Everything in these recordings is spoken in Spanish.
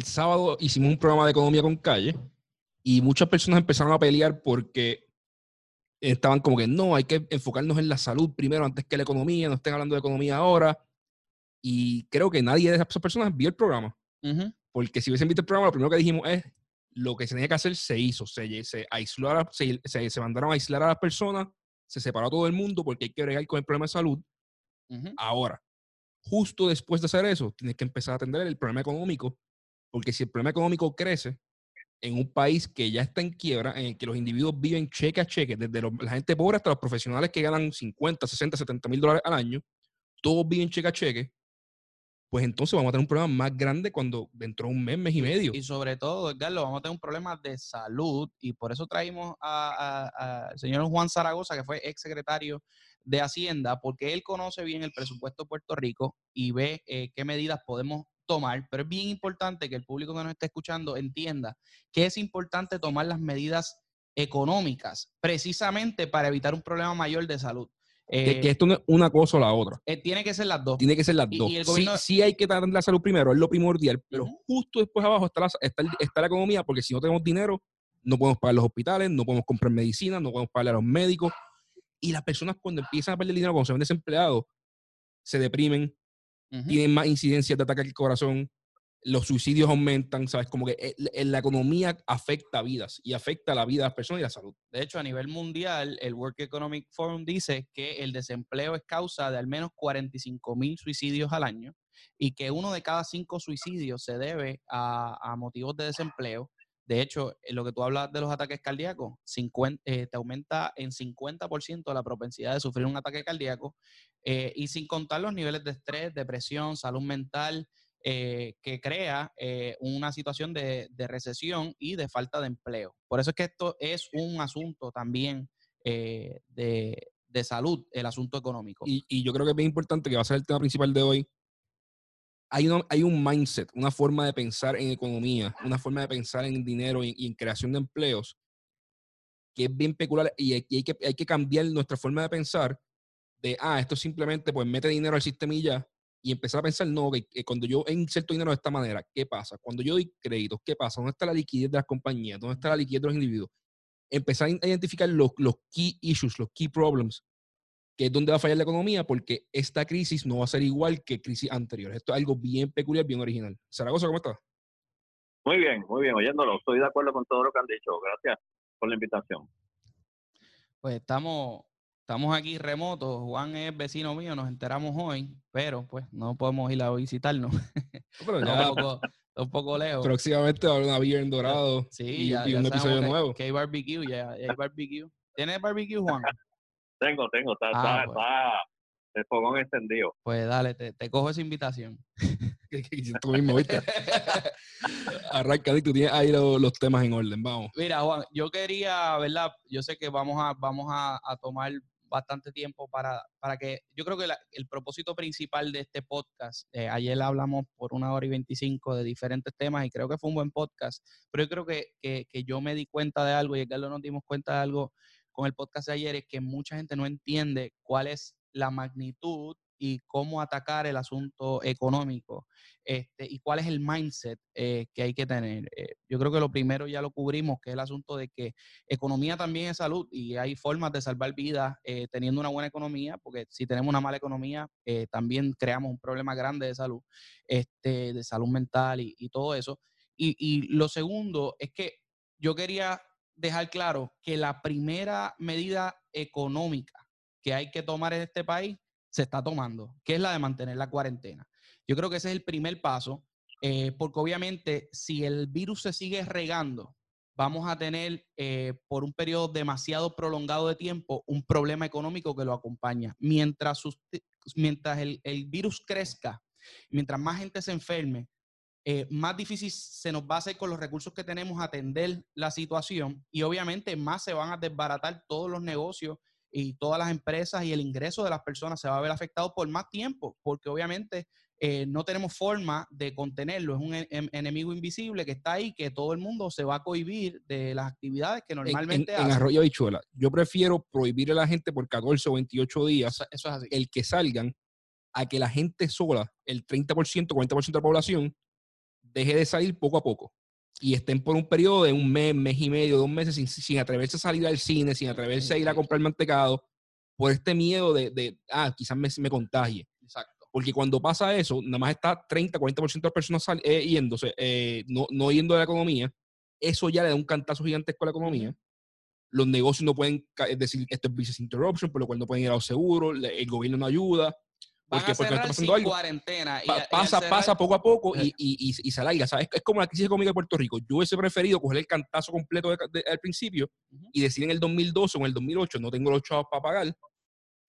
el sábado hicimos un programa de economía con calle y muchas personas empezaron a pelear porque estaban como que no, hay que enfocarnos en la salud primero antes que la economía, no estén hablando de economía ahora. Y creo que nadie de esas personas vio el programa. Porque si hubiesen visto el programa, lo primero que dijimos es lo que se tenía que hacer se hizo. Se, se aisló a, se, se, mandaron a aislar a las personas, se separó a todo el mundo porque hay que bregar con el problema de salud. Ahora, justo después de hacer eso, tienes que empezar a atender el problema económico. Porque si el problema económico crece, en un país que ya está en quiebra, en el que los individuos viven cheque a cheque, desde la gente pobre hasta los profesionales que ganan 50, 60, 70 mil dólares al año, todos viven cheque a cheque, pues entonces vamos a tener un problema más grande cuando dentro de un mes, mes y medio. Y sobre todo, Carlos, vamos a tener un problema de salud y por eso traímos al señor Juan Zaragoza, que fue ex secretario de Hacienda, porque él conoce bien el presupuesto de Puerto Rico y ve eh, qué medidas podemos tomar, pero es bien importante que el público que nos esté escuchando entienda que es importante tomar las medidas económicas precisamente para evitar un problema mayor de salud. que, eh, esto no es una cosa o la otra. Eh, tiene que ser las dos. Tiene que ser las dos. sí, hay que tratar la salud primero, es lo primordial, pero justo después abajo está la, está, la economía, porque si no tenemos dinero, no podemos pagar los hospitales, no podemos comprar medicina, no podemos pagar a los médicos. Y las personas cuando empiezan a perder dinero, cuando se ven desempleados, se deprimen, tienen más incidencias de ataque al corazón, los suicidios aumentan, ¿sabes? Como que eh, la economía afecta vidas y afecta la vida de las personas y la salud. De hecho, a nivel mundial, el World Economic Forum dice que el desempleo es causa de al menos 45 mil suicidios al año y que uno de cada cinco suicidios se debe a, motivos de desempleo. De hecho, eh, lo que tú hablas de los ataques cardíacos, 50, eh, te aumenta en 50% la propensidad de sufrir un ataque cardíaco y sin contar los niveles de estrés, depresión, salud mental, eh, que crea eh, una situación de, recesión y de falta de empleo. Por eso es que esto es un asunto también eh, de, salud, el asunto económico. Y, yo creo que es bien importante, que va a ser el tema principal de hoy. Hay, hay un mindset, una forma de pensar en economía, una forma de pensar en dinero y, en creación de empleos que es bien peculiar y, hay, que, hay que cambiar nuestra forma de pensar de, ah, esto simplemente pues mete dinero al sistema y ya, y empezar a pensar, no, que, cuando yo inserto dinero de esta manera, ¿qué pasa? Cuando yo doy créditos, ¿qué pasa? ¿Dónde está la liquidez de las compañías? ¿Dónde está la liquidez de los individuos? Empezar a identificar los, los key issues, los key problems, que es donde va a fallar la economía, porque esta crisis no va a ser igual que crisis anteriores. Esto es algo bien peculiar, bien original. Zaragoza, ¿cómo estás? Muy bien, muy bien, oyéndolo. Estoy de acuerdo con todo lo que han dicho. Gracias por la invitación. Pues estamos, Estamos aquí remotos, Juan es vecino mío, nos enteramos hoy, pero pues no podemos ir a visitarnos. un, poco, lejos. Próximamente va a haber una beer en Dorado sí, y, un episodio nuevo. Que hay barbecue, ya, hay barbecue. ¿Tienes barbecue, Juan? Tengo, tengo, está, ah, está, el fogón encendido. Pues dale, te, te cojo esa invitación. tú mismo, ¿viste? Arranca, tú tienes ahí los, temas en orden, vamos. Mira, Juan, yo quería, ¿verdad? Yo sé que vamos a, vamos a, a tomar bastante tiempo para, para que, yo creo que el propósito principal de este podcast, eh, ayer hablamos por una hora y veinticinco de diferentes temas y creo que fue un buen podcast, pero yo creo que, que, que yo me di cuenta de algo y Carlos nos dimos cuenta de algo con el podcast de ayer, es que mucha gente no entiende cuál es la magnitud y cómo atacar el asunto económico este, y cuál es el mindset eh, que hay que tener. Eh, yo creo que lo primero ya lo cubrimos, que es el asunto de que economía también es salud y hay formas de salvar vidas eh, teniendo una buena economía, porque si tenemos una mala economía, también creamos un problema grande de salud, este, de salud mental y, todo eso. Y lo segundo es que yo quería dejar claro que la primera medida económica que hay que tomar en este país se está tomando, que es la de mantener la cuarentena. Yo creo que ese es el primer paso, eh, porque obviamente si el virus se sigue regando, vamos a tener eh, por un periodo demasiado prolongado de tiempo un problema económico que lo acompaña. Mientras, mientras el, virus crezca, mientras más gente se enferme, eh, más difícil se nos va a hacer con los recursos que tenemos atender la situación y obviamente más se van a desbaratar todos los negocios y todas las empresas y el ingreso de las personas se va a ver afectado por más tiempo, porque obviamente eh, no tenemos forma de contenerlo. Es un em, enemigo invisible que está ahí, que todo el mundo se va a cohibir de las actividades que normalmente en, en, en Arroyo Bichuela, yo prefiero prohibir a la gente por 14 o 28 días eso, es así. el que salgan a que la gente sola, el 30%, 40% de la población, deje de salir poco a poco y estén por un periodo de un mes, mes y medio, dos meses sin, sin atreverse a salir al cine, sin atreverse a ir a comprar mantecado, por este miedo de, de ah, quizás me, me contagie. Exacto. Porque cuando pasa eso, nada más está 30, 40% de las personas sal- eh, yéndose, eh, no, no yendo de la economía. Eso ya le da un cantazo gigantesco a la economía. Los negocios no pueden decir esto es business interruption, por lo cual no pueden ir a los seguros, el gobierno no ayuda. Van Porque, a porque está pasando algo. cuarentena. Pa- a- y pasa, cerrar- pasa poco a poco y, Eh. y, y, se alarga. ¿sabes? Es como la crisis económica de Puerto Rico. Yo hubiese preferido coger el cantazo completo de- de- al principio Ujú. y decir en el 2012 o en el 2008 no tengo los chavos para pagar,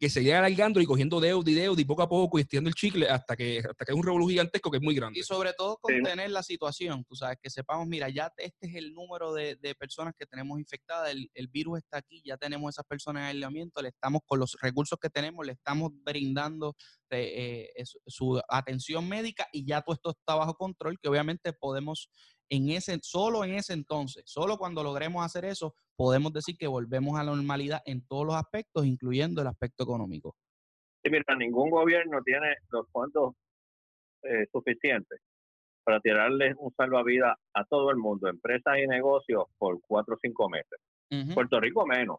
que seguir alargando y cogiendo deuda y deuda y poco a poco y estirando el chicle hasta que, hasta que es un revolú gigantesco que es muy grande. Y sobre todo Sí. contener la situación, tú sabes, que sepamos, mira, ya este es el número de, de personas que tenemos infectadas, el, el virus está aquí, ya tenemos esas personas en aislamiento, le estamos, con los recursos que tenemos, le estamos brindando eh, eh, su atención médica y ya todo esto está bajo control, que obviamente podemos en ese, solo en ese entonces, solo cuando logremos hacer eso, podemos decir que volvemos a la normalidad en todos los aspectos, incluyendo el aspecto económico. Sí, mira, ningún gobierno tiene los fondos eh, suficientes para tirarle un salvavidas a todo el mundo, empresas y negocios, por cuatro o cinco meses. Puerto Rico menos.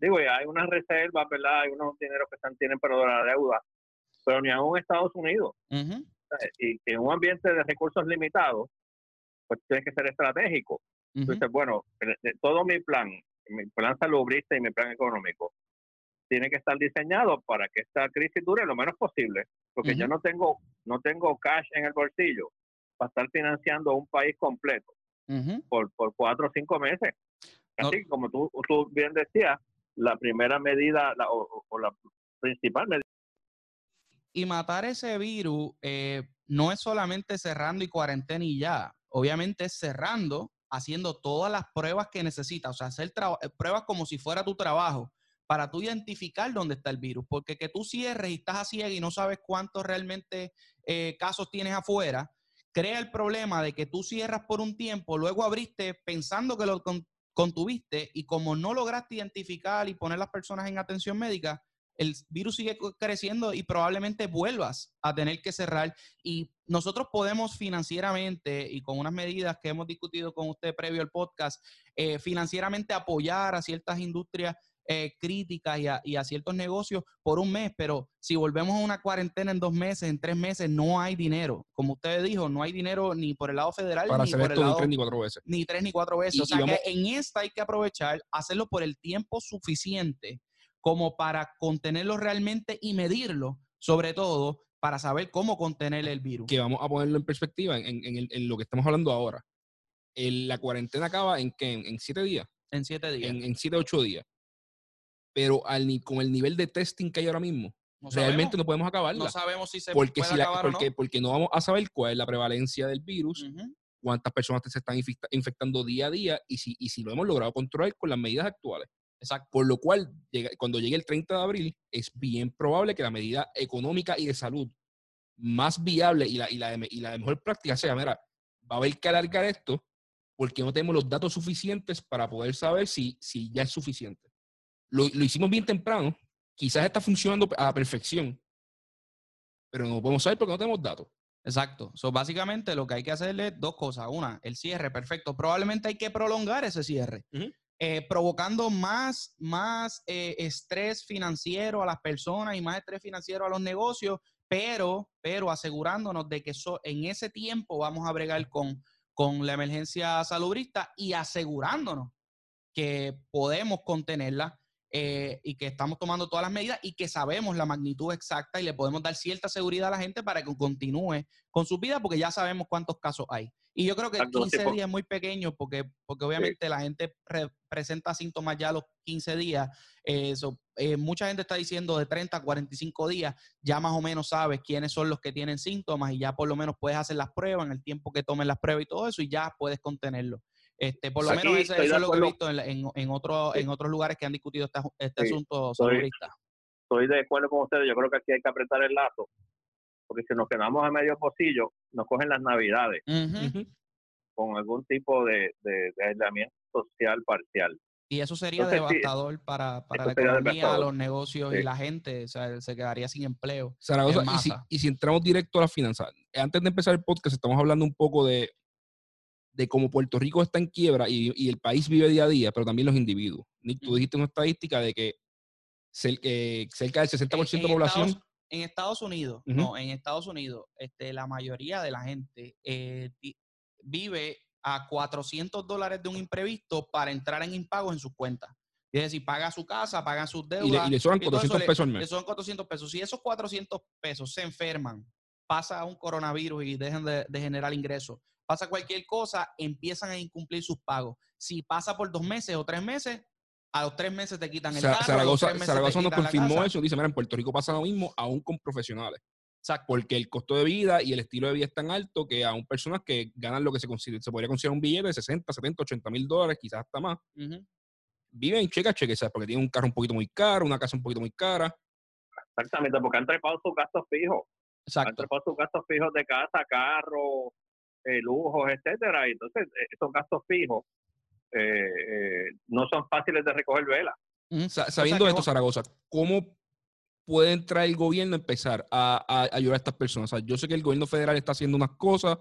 Digo, y hay unas reservas, ¿verdad? Hay unos dineros que están tienen de la deuda, pero ni aún Estados Unidos. ujú. ¿sabes? Y que en un ambiente de recursos limitados, pues tiene que ser estratégico. Ujú. Entonces, bueno, de- todo mi plan, mi plan salubrista y mi plan económico, tiene que estar diseñado para que esta crisis dure lo menos posible, porque yo Ujú. no tengo no tengo cash en el bolsillo para estar financiando un país completo Ujú. por, por cuatro o cinco meses. No- Así que como tú, tú bien decías, la primera medida la- o, o- o la principal medida Y matar ese virus eh, no es solamente cerrando y cuarentena y ya. Obviamente cerrando, haciendo todas las pruebas que necesitas. O sea, hacer eh, pruebas como si fuera tu trabajo para tú identificar dónde está el virus. Porque que tú cierres y estás a ciega y no sabes cuántos realmente eh, casos tienes afuera, crea el problema de que tú cierras por un tiempo, luego abriste pensando que lo con- contuviste y como no lograste identificar y poner las personas en atención médica, el virus sigue creciendo y probablemente vuelvas a tener que cerrar. Y nosotros podemos financieramente y con unas medidas que hemos discutido con usted previo al podcast, eh, financieramente apoyar a ciertas industrias eh, críticas y a, y a ciertos negocios por un mes, pero si volvemos a una cuarentena en dos meses, en tres meses, no hay dinero. Como usted dijo, no hay dinero ni por el lado federal para ni hacer por el esto ni lado tres ni cuatro veces. ni tres ni cuatro veces. Y- o sea que en esta hay que aprovechar, hacerlo por el tiempo suficiente como para contenerlo realmente y medirlo, sobre todo para saber cómo contener el virus. Que vamos a ponerlo en perspectiva en, en- en el- en lo que estamos hablando ahora. El- la cuarentena acaba en, que en, siete días, En siete días. en, en siete, ocho días. Pero al, con el nivel de testing que hay ahora mismo, no realmente sabemos, no podemos acabarla. no sabemos si se porque, puede si la- acabar porque, o no. porque no vamos a saber cuál es la prevalencia del virus, cuántas personas se están infecta- infectando día a día y si, y si lo hemos logrado controlar con las medidas actuales. Exacto. Por lo cual, cuando llegue el 30 de abril, es bien probable que la medida económica y de salud más viable y la, y la, de, y la de mejor práctica sea, mira, va a haber que alargar esto porque no tenemos los datos suficientes para poder saber si, si ya es suficiente. Lo, lo hicimos bien temprano, quizás está funcionando a la perfección, pero no podemos saber porque no tenemos datos. Exacto. So, básicamente lo que hay que hacerle es dos cosas. Una, el cierre, perfecto. Probablemente hay que prolongar ese cierre, Ujú. Eh, provocando más, más eh, estrés financiero a las personas y más estrés financiero a los negocios, pero, pero asegurándonos de que en ese tiempo vamos a bregar con, con la emergencia salubrista y asegurándonos que podemos contenerla eh, y que estamos tomando todas las medidas y que sabemos la magnitud exacta y le podemos dar cierta seguridad a la gente para que continúe con su vida porque ya sabemos cuántos casos hay. Y yo creo que Exacto, 15 tipo- días es muy pequeño porque, porque obviamente la gente re- presenta síntomas ya a los 15 días. Eh, so, eh, mucha gente está diciendo de 30 a 45 días, ya más o menos sabes quiénes son los que tienen síntomas y ya por lo menos puedes hacer las pruebas en el tiempo que tomen las pruebas y todo eso y ya puedes contenerlo. Este, por lo Aquí menos eso de es lo que he visto en, en, en otro- Sí. en otros lugares que han discutido este, este Sí, asunto salubrista. estoy de acuerdo con ustedes, yo creo que aquí hay que apretar el lazo, porque si nos quedamos a medio pocillo, nos cogen las navidades con algún tipo de, de- de aislamiento social parcial. Y eso sería Entonces, sí, devastador para, para la economía, los negocios y la gente. O sea, se quedaría sin empleo. Zaragoza, en y si, masa. y si entramos directo a las finanzas, antes de empezar el podcast estamos hablando un poco de, de cómo Puerto Rico está en quiebra y, y el país vive día a día, pero también los individuos. Nick, tú dijiste una estadística de que eh, cerca del 60% En- de en población... Estados- en Estados Unidos, no, en Estados Unidos, este, la mayoría de la gente eh, vive a 400 dólares de un imprevisto para entrar en impagos en sus cuentas. Es decir, paga su casa, paga sus le, deudas. y le y todo eso 400 le- pesos al le mes. son 400 pesos. Si esos 400 pesos se enferman, pasa un coronavirus y dejan de, de generar ingresos, pasa cualquier cosa, empiezan a incumplir sus pagos. Si pasa por dos meses o tres meses, a los tres meses te quitan el carro, a los Zaragoza, nos confirmó eso. Dice, mira, en Puerto Rico pasa lo mismo, aún con profesionales. Exacto. Porque el costo de vida y el estilo de vida es tan alto que aún personas que ganan lo que se, considera- se podría considerar un billete de 60, 70, 80 mil dólares, quizás hasta más, Ujú. viven cheque a cheque, ¿sabes? Porque tienen un carro un poquito muy caro, una casa un poquito muy cara. Exactamente, porque han trepado sus gastos fijos. Han Exacto. trepado sus gastos fijos de casa, carro, eh, lujos, etcétera. Y entonces, eh, esos gastos fijos eh, eh, no son fáciles de recoger vela. O sea sabiendo esto, Zaragoza, ¿cómo puede entrar el gobierno a empezar a, a ayudar a estas personas? O sea, yo sé que el gobierno federal está haciendo unas cosas,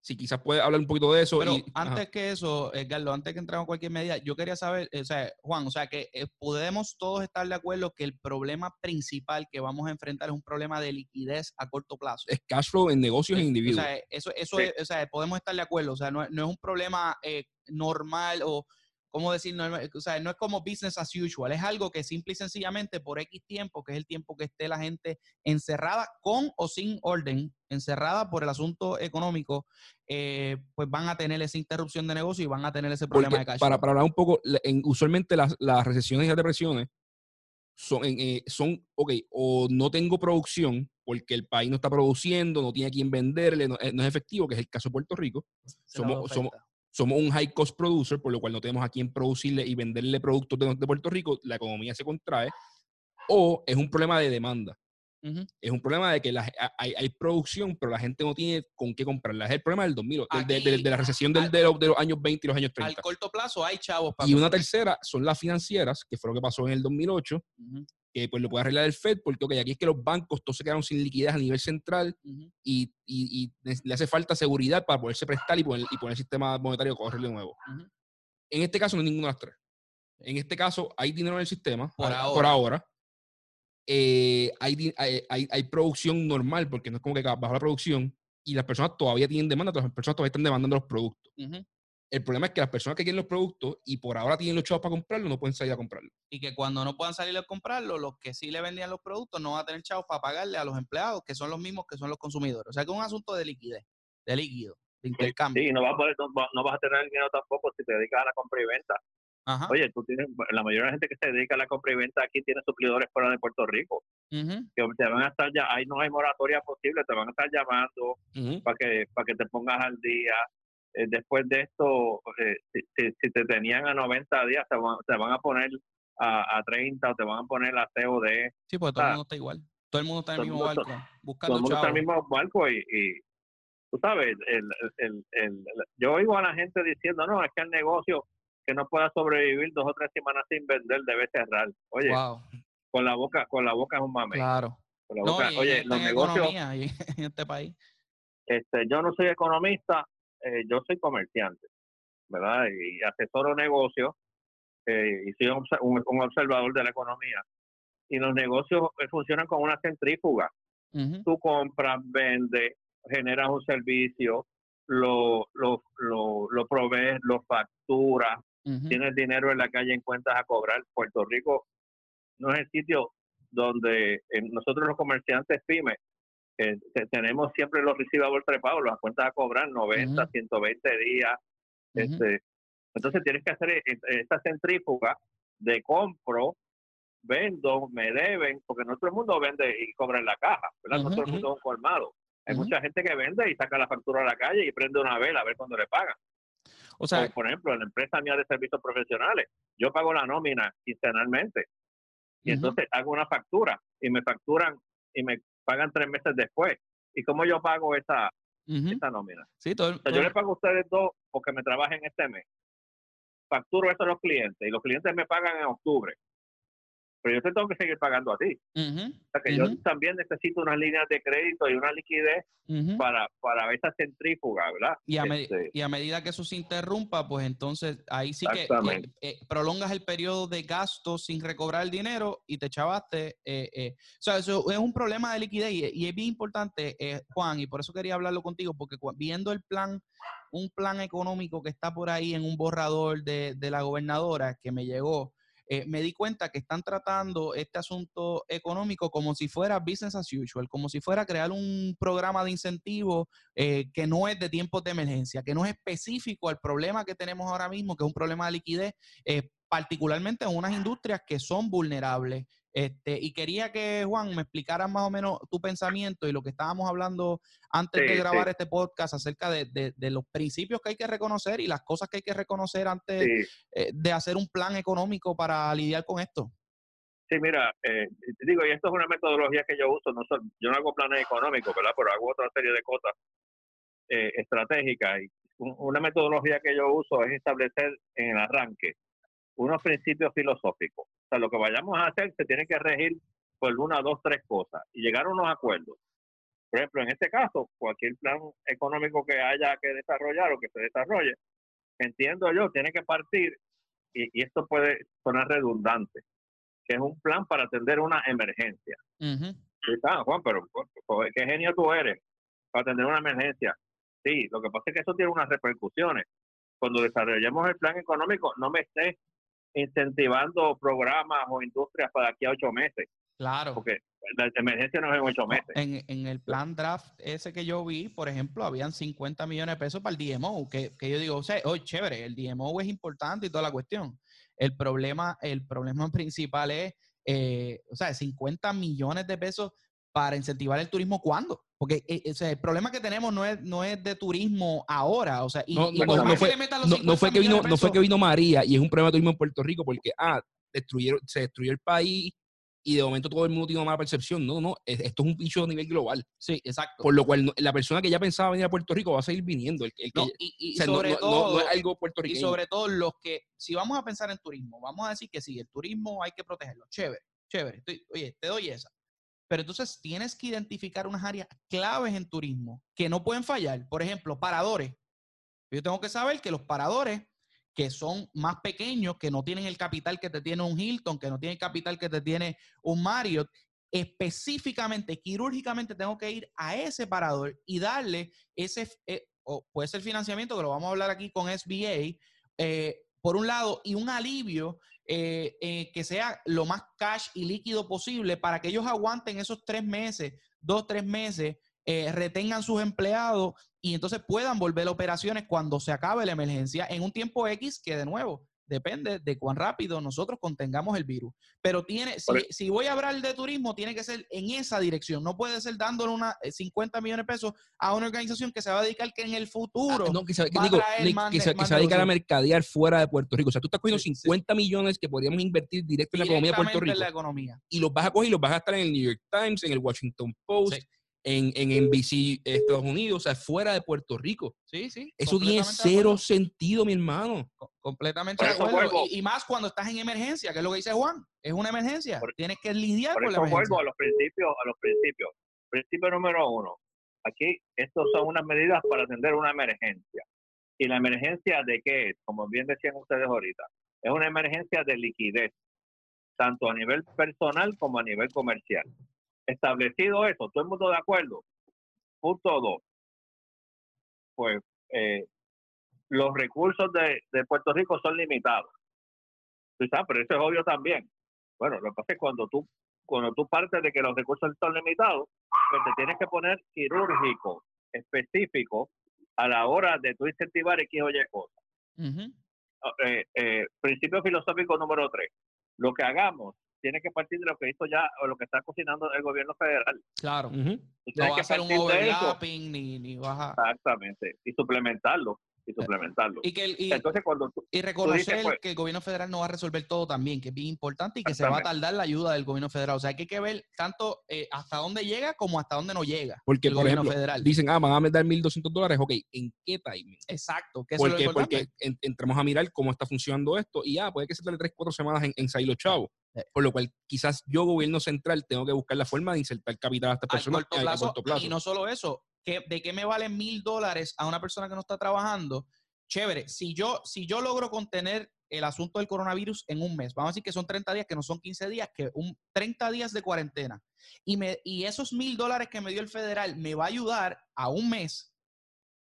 si quizás puede hablar un poquito de eso. Pero y- ajá. antes que eso, Edgardo, antes que entremos a cualquier medida, yo quería saber, eh, o sea, Juan, o sea, que eh, podemos todos estar de acuerdo que el problema principal que vamos a enfrentar es un problema de liquidez a corto plazo. es cash flow en negocios e O individuos. sea, eso, eso Sí. es, o sea, podemos estar de acuerdo, o sea, no, es- no es un problema eh, normal o, ¿cómo decir? normal? o sea, no es como business as usual, es algo que simple y sencillamente por X tiempo, que es el tiempo que esté la gente encerrada con o sin orden, encerrada por el asunto económico, eh, pues van a tener esa interrupción de negocio y van a tener ese problema Porque de cash para, para hablar un poco, en- usualmente las, las recesiones y las depresiones son, eh, son, ok, o no tengo producción porque el país no está produciendo, no tiene a quién venderle, no, eh, no es efectivo, que es el caso de Puerto Rico. Somos- somos-. Somos un high cost producer, por lo cual no tenemos a quién producirle y venderle productos de, de Puerto Rico, la economía se contrae. O es un problema de demanda. Ujú. Es un problema de que la- hay, hay producción, pero la gente no tiene con qué comprarla. Es el problema del 2000, del- de, de- Aquí, de la recesión del- al- de, los, de los años 20 y los años Al 30. corto plazo hay chavos para Y una tercera son las financieras, que fue lo que pasó en el 2008, Ujú, que pues lo puede arreglar el Fed, porque ok, aquí es que los bancos todos se quedaron sin liquidez a nivel central y, y- y les- le hace falta seguridad para poderse prestar y poner, y poner el sistema monetario a correr de nuevo. En este caso no es ninguna de las tres. En este caso hay dinero en el sistema, Por hay- ahora. por ahora. Eh, hay, hay, hay- hay producción normal, porque no es como que bajo la producción, y las personas todavía tienen demanda, las personas todavía están demandando los productos. El problema es que las personas que quieren los productos y por ahora tienen los chavos para comprarlos, no pueden salir a comprarlos. y que cuando no puedan salir a comprarlo, los que sí le vendían los productos no van a tener chavos para pagarle a los empleados, que son los mismos que son los consumidores. O sea que es un asunto de liquidez, de líquido, de intercambio. Sí, no vas a poder, no, va- no vas a tener dinero tampoco si te dedicas a la compra y venta. Ajá. Oye, tú tienes, la mayoría de la gente que se dedica a la compra y venta aquí tiene suplidores fuera de Puerto Rico, Ujú. que te van a estar ya, ahí no hay moratoria posible, te van a estar llamando para que para que te pongas al día. Eh, después de esto, eh, si, si- te tenían a 90 días, te van, te van a poner a, a 30 o te van a poner a COD. Sí, porque todo el mundo está igual. Todo el mundo está en el Todo mismo mundo barco, Todo buscando el mundo está en el mismo barco y, y tú sabes, el, el, el- yo oigo a la gente diciendo, no, es que el negocio que no pueda sobrevivir dos o tres semanas sin vender debe cerrar. Oye, Wow, con la boca con la boca es un mame. claro. Con la No, boca- y en oye, esta los negocios, y en este país. este, yo no soy economista, eh, yo soy comerciante, ¿verdad? Y asesoro negocios eh, y soy un, un- un observador de la economía. Y los negocios eh, funcionan como una centrífuga. Ujú. Tú compras, vendes, generas un servicio, lo, lo, lo, lo provees, lo facturas, tienes dinero en la calle en cuentas a cobrar. Puerto Rico no es el sitio donde eh, nosotros los comerciantes pymes eh, te- tenemos siempre los receivables trepados, las cuentas a cobrar 90, Ujú. 120 días. Ujú. este, entonces tienes que hacer e- e- esta centrífuga de compro, vendo, me deben, porque no todo el mundo vende y cobra en la caja, ¿verdad? No Ujú, todo el mundo es un colmado. Hay mucha gente que vende y saca la factura a la calle y prende una vela a ver cuándo le pagan. O sea, Como, por ejemplo, en la empresa mía de servicios profesionales, yo pago la nómina quincenalmente y entonces hago una factura y me facturan y me pagan tres meses después. ¿Y cómo yo pago esa, esa nómina? sí, todo, O sea, yo el- le pago a ustedes dos porque me trabajen este mes. facturo eso a los clientes y los clientes me pagan en octubre pero yo te tengo que seguir pagando a ti. o sea que yo también necesito unas líneas de crédito y una liquidez para, para esa centrífuga, ¿verdad? Y a, este y a, medida que eso se interrumpa, pues entonces ahí sí que eh, prolongas el periodo de gasto sin recobrar el dinero y te echabaste. Eh, eh. O sea, eso es un problema de liquidez y, es bien importante, Juan, y por eso quería hablarlo contigo, porque viendo el plan un plan económico que está por ahí en un borrador de, de la gobernadora que me llegó, eh, me di cuenta que están tratando este asunto económico como si fuera business as usual, como si fuera crear un programa de incentivo eh, que no es de tiempos de emergencia, que no es específico al problema que tenemos ahora mismo, que es un problema de liquidez, eh, particularmente en unas industrias que son vulnerables este, y quería que Juan me explicara más o menos tu pensamiento y lo que estábamos hablando antes de grabar este podcast acerca de, los principios que hay que reconocer y las cosas que hay que reconocer antes eh, de hacer un plan económico para lidiar con esto. Sí, mira, eh, digo, y esto es una metodología que yo uso, no yo no hago planes económicos, ¿verdad? Pero hago otra serie de cosas eh, estratégicas. Y una metodología que yo uso es establecer en el arranque unos principios filosóficos. O sea, lo que vayamos a hacer se tiene que regir por una, dos, tres cosas y llegar a unos acuerdos. Por ejemplo, en este caso, cualquier plan económico que haya que desarrollar o que se desarrolle, entiendo yo, tiene que partir, y, esto puede sonar redundante, que es un plan para atender una emergencia. Uh Juan, pero qué genio tú eres para atender una emergencia. Sí, lo que pasa es que eso tiene unas repercusiones. Cuando desarrollemos el plan económico, no me estés incentivando programas o industrias para aquí a ocho meses. Claro. Porque la emergencia no es en ocho meses. En, el plan draft ese que yo vi, por ejemplo, habían 50 millones de pesos para el DMO, que, yo digo, o sea, oh, chévere, el DMO es importante y toda la cuestión. El problema, el problema principal es, eh, o sea, 50 millones de pesos para incentivar el turismo cuándo? Porque eh, el problema que tenemos no es, no es de turismo ahora, o sea, y, no, fue, que vino, no fue que vino María y es un problema de turismo en Puerto Rico porque ah, destruyeron, se destruyó el país y de momento todo el mundo tiene una mala percepción. No, no, esto es un bicho a nivel global. Sí, exacto. Por lo cual la persona que ya pensaba venir a Puerto Rico va a seguir viniendo. El, y, sobre todo, algo Y sobre todo los que, si vamos a pensar en turismo, vamos a decir que sí, el turismo hay que protegerlo. Chévere, chévere. oye, te doy esa. Pero entonces tienes que identificar unas áreas claves en turismo que no pueden fallar. Por ejemplo, paradores. Yo tengo que saber que los paradores que son más pequeños, que no tienen el capital que te tiene un Hilton, que no tienen el capital que te tiene un Marriott, específicamente, quirúrgicamente tengo que ir a ese parador y darle ese, eh, o puede ser financiamiento, que lo vamos a hablar aquí con SBA, eh, por un lado, y un alivio eh, eh, que sea lo más cash y líquido posible para que ellos aguanten esos tres meses, dos, tres meses, eh, retengan sus empleados y entonces puedan volver a operaciones cuando se acabe la emergencia en un tiempo X que de nuevo depende de cuán rápido nosotros contengamos el virus. Pero tiene, si, voy a hablar de turismo, tiene que ser en esa dirección. No puede ser dándole una 50 millones de pesos a una organización que se va a dedicar que en el futuro. Ah, no, que se, va, a dedicar a mercadear fuera de Puerto Rico. O sea, tú estás cogiendo 50 millones que podríamos invertir directo en la economía de Puerto Rico. la economía. Y los vas a coger y los vas a gastar en el New York Times, en el Washington Post en, en NBC Estados Unidos, o sea, fuera de Puerto Rico. Sí, sí. Eso tiene cero sentido, mi hermano. completamente de acuerdo. Y, más cuando estás en emergencia, que es lo que dice Juan. Es una emergencia. Tienes que lidiar con la emergencia. vuelvo a los principios, a los principios. Principio número uno. Aquí, estos son unas medidas para atender una emergencia. ¿Y la emergencia de qué es? Como bien decían ustedes ahorita. Es una emergencia de liquidez, tanto a nivel personal como a nivel comercial establecido eso, todo el mundo de acuerdo. Punto dos. Pues eh, los recursos de, Puerto Rico son limitados. Pero eso es obvio también. Bueno, lo que pasa es cuando tú, cuando tú partes de que los recursos son limitados, pues te tienes que poner quirúrgico, específico, a la hora de tú incentivar X o Y cosas. Eh, eh, principio filosófico número tres. Lo que hagamos tiene que partir de lo que hizo ya o lo que está cocinando el gobierno federal. Claro. No va a hacer un overlapping ni, ni baja. Exactamente. Y suplementarlo. Y suplementarlo. Y, que Entonces, cuando y reconocer pues que el gobierno federal no va a resolver todo también, que es bien importante y que se va a tardar la ayuda del gobierno federal. O sea, que hay que ver tanto eh, hasta dónde llega como hasta dónde no llega. Porque, el por gobierno federal. dicen, ah, van a dar 1.200 dólares. Ok, ¿en qué timing? Exacto. Que porque, porque entramos a mirar cómo está funcionando esto y, ah, puede que se tarde 3, 4 semanas en, en salir los chavos. Eh. Por lo cual, quizás yo, gobierno central, tengo que buscar la forma de insertar capital a estas personas a corto plazo. Y no solo eso, ¿de qué me valen mil dólares a una persona que no está trabajando? Chévere, si yo, si yo logro contener el asunto del coronavirus en un mes, vamos a decir que son 30 días, que no son 15 días, que un 30 días de cuarentena, y, me, y esos mil dólares que me dio el federal me va a ayudar a un mes.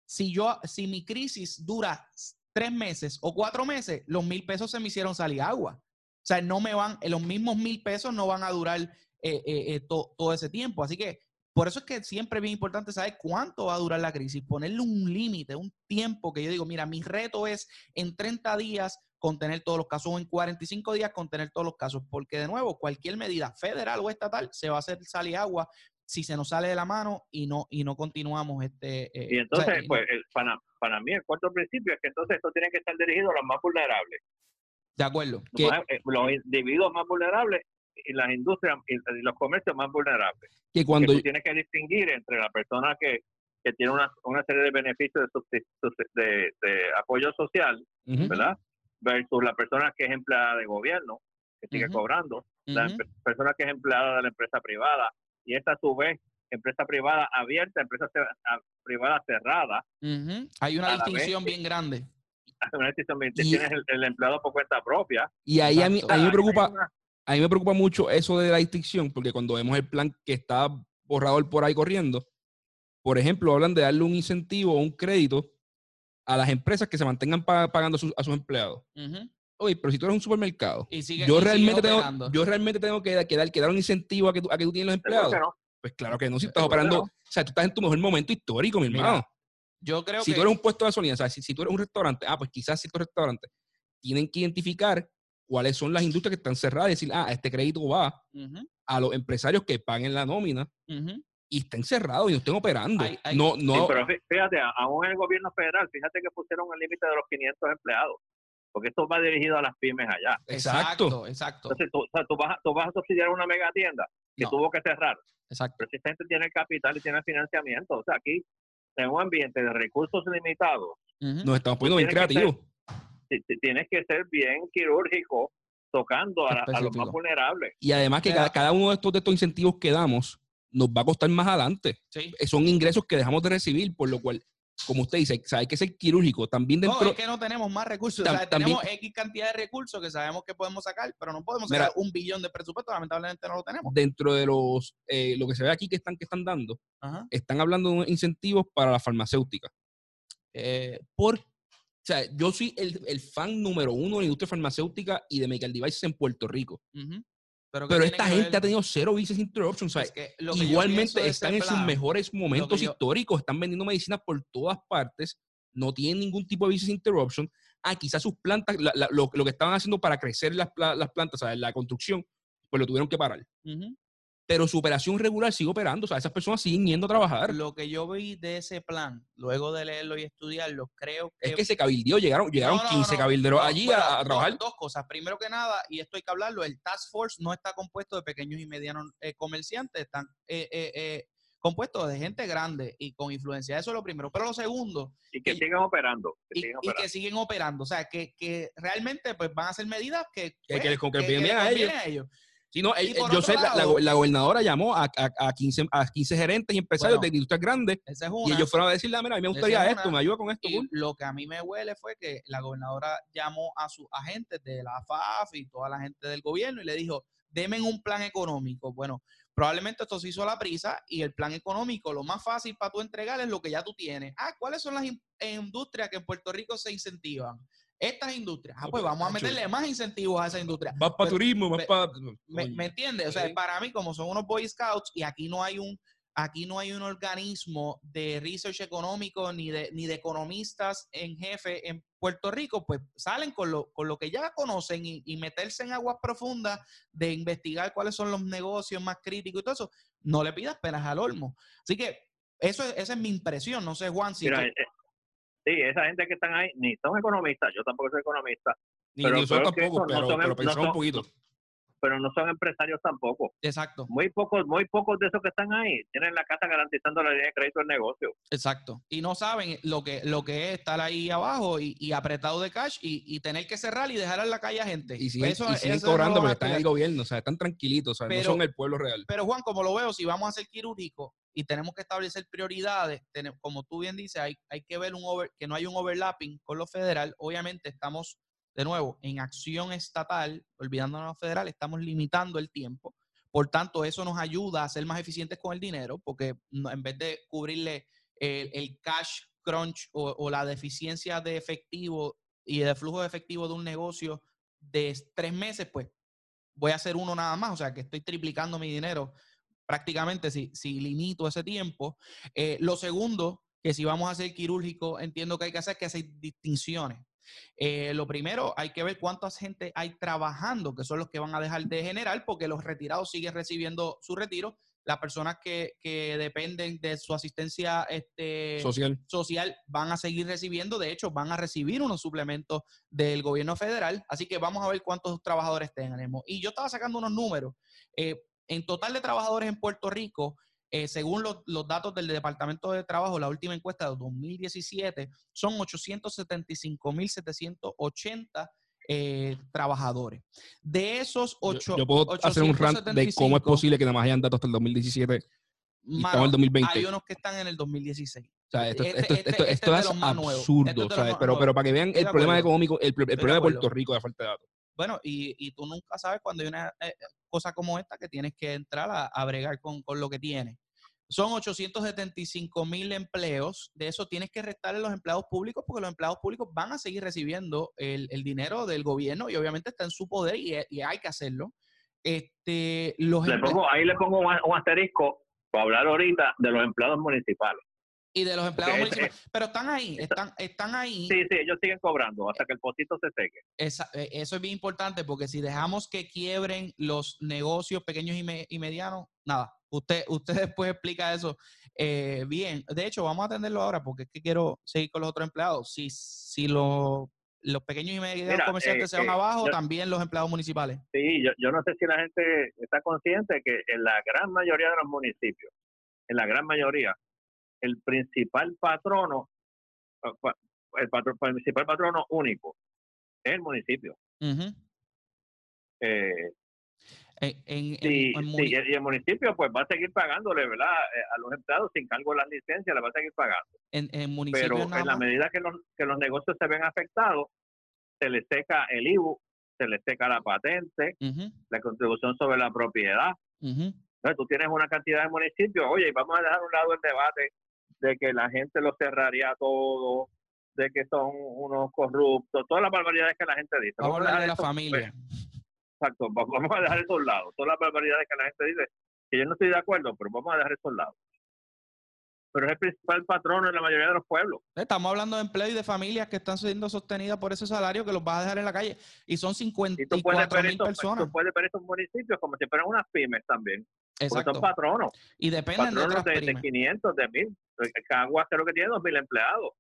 Si yo, si mi crisis dura tres meses o cuatro meses, los mil pesos se me hicieron salir agua. O sea, no me van, los mismos mil pesos no van a durar eh, eh, eh, todo ese tiempo. Así que por eso es que siempre es bien importante saber cuánto va a durar la crisis, ponerle un límite, un tiempo que yo digo, mira, mi reto es en 30 días contener todos los casos o en 45 días contener todos los casos, porque de nuevo, cualquier medida federal o estatal se va a hacer salir agua si se nos sale de la mano y no y no continuamos este eh, y entonces pues para, para mí el cuarto principio es que entonces esto tiene que estar dirigido a los más vulnerables. De acuerdo que, eh, los individuos más vulnerables y las industrias y los comercios más vulnerables. Que cuando tú tienes que distinguir entre la persona que, que tiene una, una, serie de beneficios de, de, apoyo social, ¿verdad? Versus la persona que es empleada de gobierno, que sigue cobrando, la persona que es empleada de la empresa privada, y esta a su vez, empresa privada abierta, empresa privada cerrada. Hay una distinción bien grande. Una distinción bien, tienes el, empleado por cuenta propia. Y ahí a mí, a mí me preocupa a mí me preocupa mucho eso de la distinción, porque cuando vemos el plan que está borrador por ahí corriendo, por ejemplo, hablan de darle un incentivo o un crédito a las empresas que se mantengan pagando a sus, empleados. Oye, pero si tú eres un supermercado, yo, realmente tengo, yo realmente tengo que, dar, que dar un incentivo a que, tú, a que tú tienes los empleados. Pues claro que no, si estás operando, o sea, tú estás en tu mejor momento histórico, mi hermano. yo creo si tú eres un puesto de gasolina, o sea, si, si, tú eres un restaurante, ah, pues quizás si tú eres restaurante, tienen que identificar cuáles son las industrias que están cerradas y decir, ah, este crédito va a los empresarios que paguen la nómina y estén cerrados y no estén operando. No, no. pero fíjate, aún en el gobierno federal, fíjate que pusieron el límite de los 500 empleados, porque esto va dirigido a las pymes allá. Exacto, exacto. Entonces, tú, o sea, tú, vas, tú vas a subsidiar una mega tienda que tuvo que cerrar. Exacto. Pero si esta gente tiene el capital y tiene el financiamiento, o sea, aquí en un ambiente de recursos limitados, nos estamos poniendo bien creativos tienes que ser bien quirúrgico tocando a, los más vulnerables. Y además que cada, uno de estos, de estos incentivos que damos nos va a costar más adelante. Eh, son ingresos que dejamos de recibir, por lo cual, como usted dice, hay que ser quirúrgico. También dentro... No, es que no tenemos más recursos. tenemos X cantidad de recursos que sabemos que podemos sacar, pero no podemos sacar un billón de presupuesto. Lamentablemente no lo tenemos. Dentro de los, eh, lo que se ve aquí que están, que están dando, están hablando de incentivos para la farmacéutica. Eh, ¿Por o sea, yo soy el, el, fan número uno de la industria farmacéutica y de medical devices en Puerto Rico. Pero, esta gente ha tenido cero business interruption. O sea, igualmente están en sus mejores momentos históricos. Están vendiendo medicinas por todas partes. No tienen ningún tipo de business interruption. Ah, quizás sus plantas, lo, lo, que estaban haciendo para crecer las, las plantas, o sea, la construcción, pues lo tuvieron que parar pero su operación regular sigue operando. O sea, esas personas siguen yendo a trabajar. Lo que yo vi de ese plan, luego de leerlo y estudiarlo, creo que... Es que se cabildió, llegaron, llegaron 15 cabilderos allí a, trabajar. Dos, cosas. Primero que nada, y esto hay que hablarlo, el Task Force no está compuesto de pequeños y medianos eh, comerciantes, están eh, eh, compuestos de gente grande y con influencia. Eso es lo primero. Pero lo segundo... Y que, siguen operando. y, que siguen operando. O sea, que, que realmente pues, van a ser medidas que, que, les convienen a ellos no, yo sé, la, gobernadora llamó a, a, 15, a 15 gerentes y empresarios de industrias grandes y ellos fueron a decirle, mira, a mí me gustaría esto, me ayuda con esto. lo que a mí me huele fue que la gobernadora llamó a sus agentes de la FAF y toda la gente del gobierno y le dijo, denme un plan económico. Bueno, probablemente esto se hizo a la prisa y el plan económico, lo más fácil para tú entregar es lo que ya tú tienes. Ah, ¿cuáles son las industrias que en Puerto Rico se incentivan? Estas industrias. Ah, pues vamos a meterle más incentivos a esa industria. Más para turismo, más para. Me, me, entiendes? O sea, para mí, como son unos Boy Scouts y aquí no hay un. Aquí no hay un organismo de research económico ni de, ni de economistas en jefe en Puerto Rico, pues salen con lo, con lo que ya conocen y, meterse en aguas profundas de investigar cuáles son los negocios más críticos y todo eso. No le pidas penas al olmo. Así que eso, esa es mi impresión. No sé, Juan, si. Mira, eh, Sí, esa gente que están ahí ni son economistas, yo tampoco soy economista. Ni pero, nosotros tampoco, pero, no pero pensamos un poquito pero no son empresarios tampoco. Exacto. Muy pocos, muy pocos de esos que están ahí tienen la casa garantizando la línea de crédito del negocio. Exacto. Y no saben lo que, lo que es estar ahí abajo y, apretado de cash y, tener que cerrar y dejar en la calle a gente. Y siguen, eso, cobrando porque están en el gobierno, o sea, están tranquilitos, o sea, no son el pueblo real. Pero Juan, como lo veo, si vamos a ser quirúrgicos y tenemos que establecer prioridades, tenemos, como tú bien dices, hay, hay que ver un over, que no hay un overlapping con lo federal. Obviamente estamos de nuevo, en acción estatal, olvidándonos de federal, estamos limitando el tiempo. Por tanto, eso nos ayuda a ser más eficientes con el dinero, porque en vez de cubrirle el, cash crunch o, la deficiencia de efectivo y de flujo de efectivo de un negocio de tres meses, pues voy a hacer uno nada más. O sea, que estoy triplicando mi dinero prácticamente si, si limito ese tiempo. Eh, lo segundo, que si vamos a ser quirúrgico, entiendo que hay que hacer que hacer distinciones. Eh, lo primero, hay que ver cuántas gente hay trabajando, que son los que van a dejar de generar, porque los retirados siguen recibiendo su retiro. Las personas que, dependen de su asistencia este, social. social van a seguir recibiendo, de hecho, van a recibir unos suplementos del gobierno federal. Así que vamos a ver cuántos trabajadores tenemos. Y yo estaba sacando unos números. Eh, en total de trabajadores en Puerto Rico, eh, según los, datos del Departamento de Trabajo, la última encuesta de 2017, son 875.780 eh, trabajadores. De esos 8... Yo, puedo hacer un rant de cómo es posible que nada más hayan datos hasta el 2017 y estamos en el 2020. Hay unos que están en el 2016. O sea, esto, este, este, esto, esto, es, absurdo, ¿sabes? Pero, pero para que vean el problema económico, el, problema de Puerto Rico de falta de datos. Bueno, y, y, tú nunca sabes cuando hay una eh, cosa como esta que tienes que entrar a, a bregar con, con, lo que tienes. Son 875 mil empleos. De eso tienes que restarle los empleados públicos porque los empleados públicos van a seguir recibiendo el, dinero del gobierno y obviamente está en su poder y, hay que hacerlo. Este, los ahí le pongo un, asterisco para hablar ahorita de los empleados municipales. Y de los empleados municipales. Pero están ahí, están, están ahí. Sí, sí, ellos siguen cobrando hasta que el potito se seque. Eh, eso es bien importante porque si dejamos que quiebren los negocios pequeños y medianos, nada, Usted, usted después explica eso eh, bien. De hecho, vamos a atenderlo ahora porque es que quiero seguir con los otros empleados. Si, si los pequeños y medianos comerciantes se van eh, abajo, también los empleados municipales. Sí, yo, yo no sé si la gente está consciente que en la gran mayoría de los municipios, en la gran mayoría, el principal patrono, el, patrón, el principal patrono único es el municipio. En, sí, y el municipio pues va a seguir pagándole, ¿verdad? Eh, a los empleados sin cargo de las licencias, le va a seguir pagando. En, Pero en la medida que los, que los negocios se ven afectados, se les seca el IBU, se les seca la patente, la contribución sobre la propiedad. Entonces tú tienes una cantidad de municipios, oye, vamos a dejar a un lado el debate de que la gente lo cerraría todo, de que son unos corruptos, todas las barbaridades que la gente dice. Vamos, a hablar de la familia. Pues, Exacto, vamos a dejar esos lados. Todas las barbaridades que la gente dice, que yo no estoy de acuerdo, pero vamos a dejar esos lados. Pero es el principal patrono en la mayoría de los pueblos. Estamos hablando de empleo y de familias que están siendo sostenidas por ese salario que los vas a dejar en la calle. Y son 54 mil personas. Tú puedes ver estos municipios como si fueran unas pymes también. Exacto. son patronos. Y dependen patronos de, de, 500, de 1000. Cagua creo que tiene 2.000 empleados.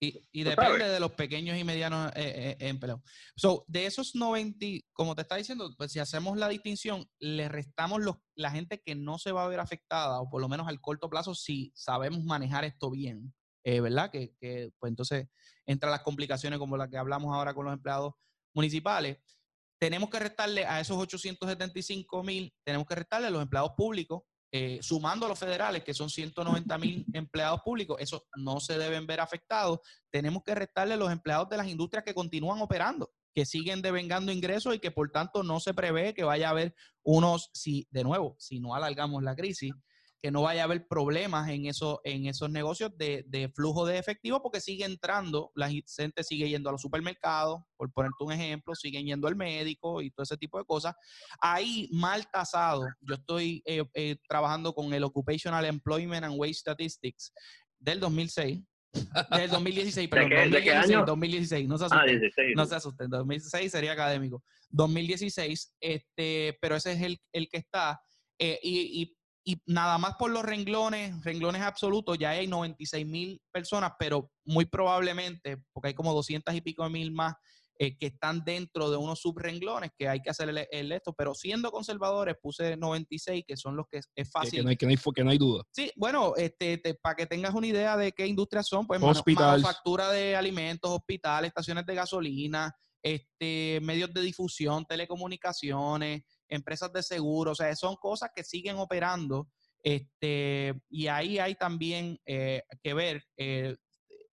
Y, depende de los pequeños y medianos eh, eh, empleos. So, de esos 90, como te está diciendo, pues si hacemos la distinción, le restamos los, la gente que no se va a ver afectada, o por lo menos al corto plazo, si sabemos manejar esto bien, eh, ¿verdad? Que, que, pues entonces entran las complicaciones como las que hablamos ahora con los empleados municipales. Tenemos que restarle a esos 875 mil, tenemos que restarle a los empleados públicos eh, sumando a los federales, que son 190 mil empleados públicos, eso no se deben ver afectados. Tenemos que restarle los empleados de las industrias que continúan operando, que siguen devengando ingresos y que por tanto no se prevé que vaya a haber unos, si de nuevo, si no alargamos la crisis, que no vaya a haber problemas en, eso, en esos negocios de, de, flujo de efectivo porque sigue entrando, la gente sigue yendo a los supermercados, por ponerte un ejemplo, siguen yendo al médico y todo ese tipo de cosas. Ahí, mal tasado, yo estoy eh, eh, trabajando con el Occupational Employment and Wage Statistics del 2006, del 2016, perdón, ¿De qué, año? 2016, no se ah, asusten, no se asusten, 2016 sería académico, 2016, este, pero ese es el, el que está, eh, y, y y nada más por los renglones, renglones absolutos, ya hay 96 mil personas, pero muy probablemente, porque hay como 200 y pico de mil más eh, que están dentro de unos subrenglones que hay que hacer el, esto, pero siendo conservadores puse 96, que son los que es, fácil. Que, no hay, que, no hay, que no hay duda. Sí, bueno, este, para que tengas una idea de qué industrias son, pues manufactura de alimentos, hospitales, estaciones de gasolina, este, medios de difusión, telecomunicaciones, empresas de seguro, o sea, son cosas que siguen operando. Este, y ahí hay también eh, que ver eh,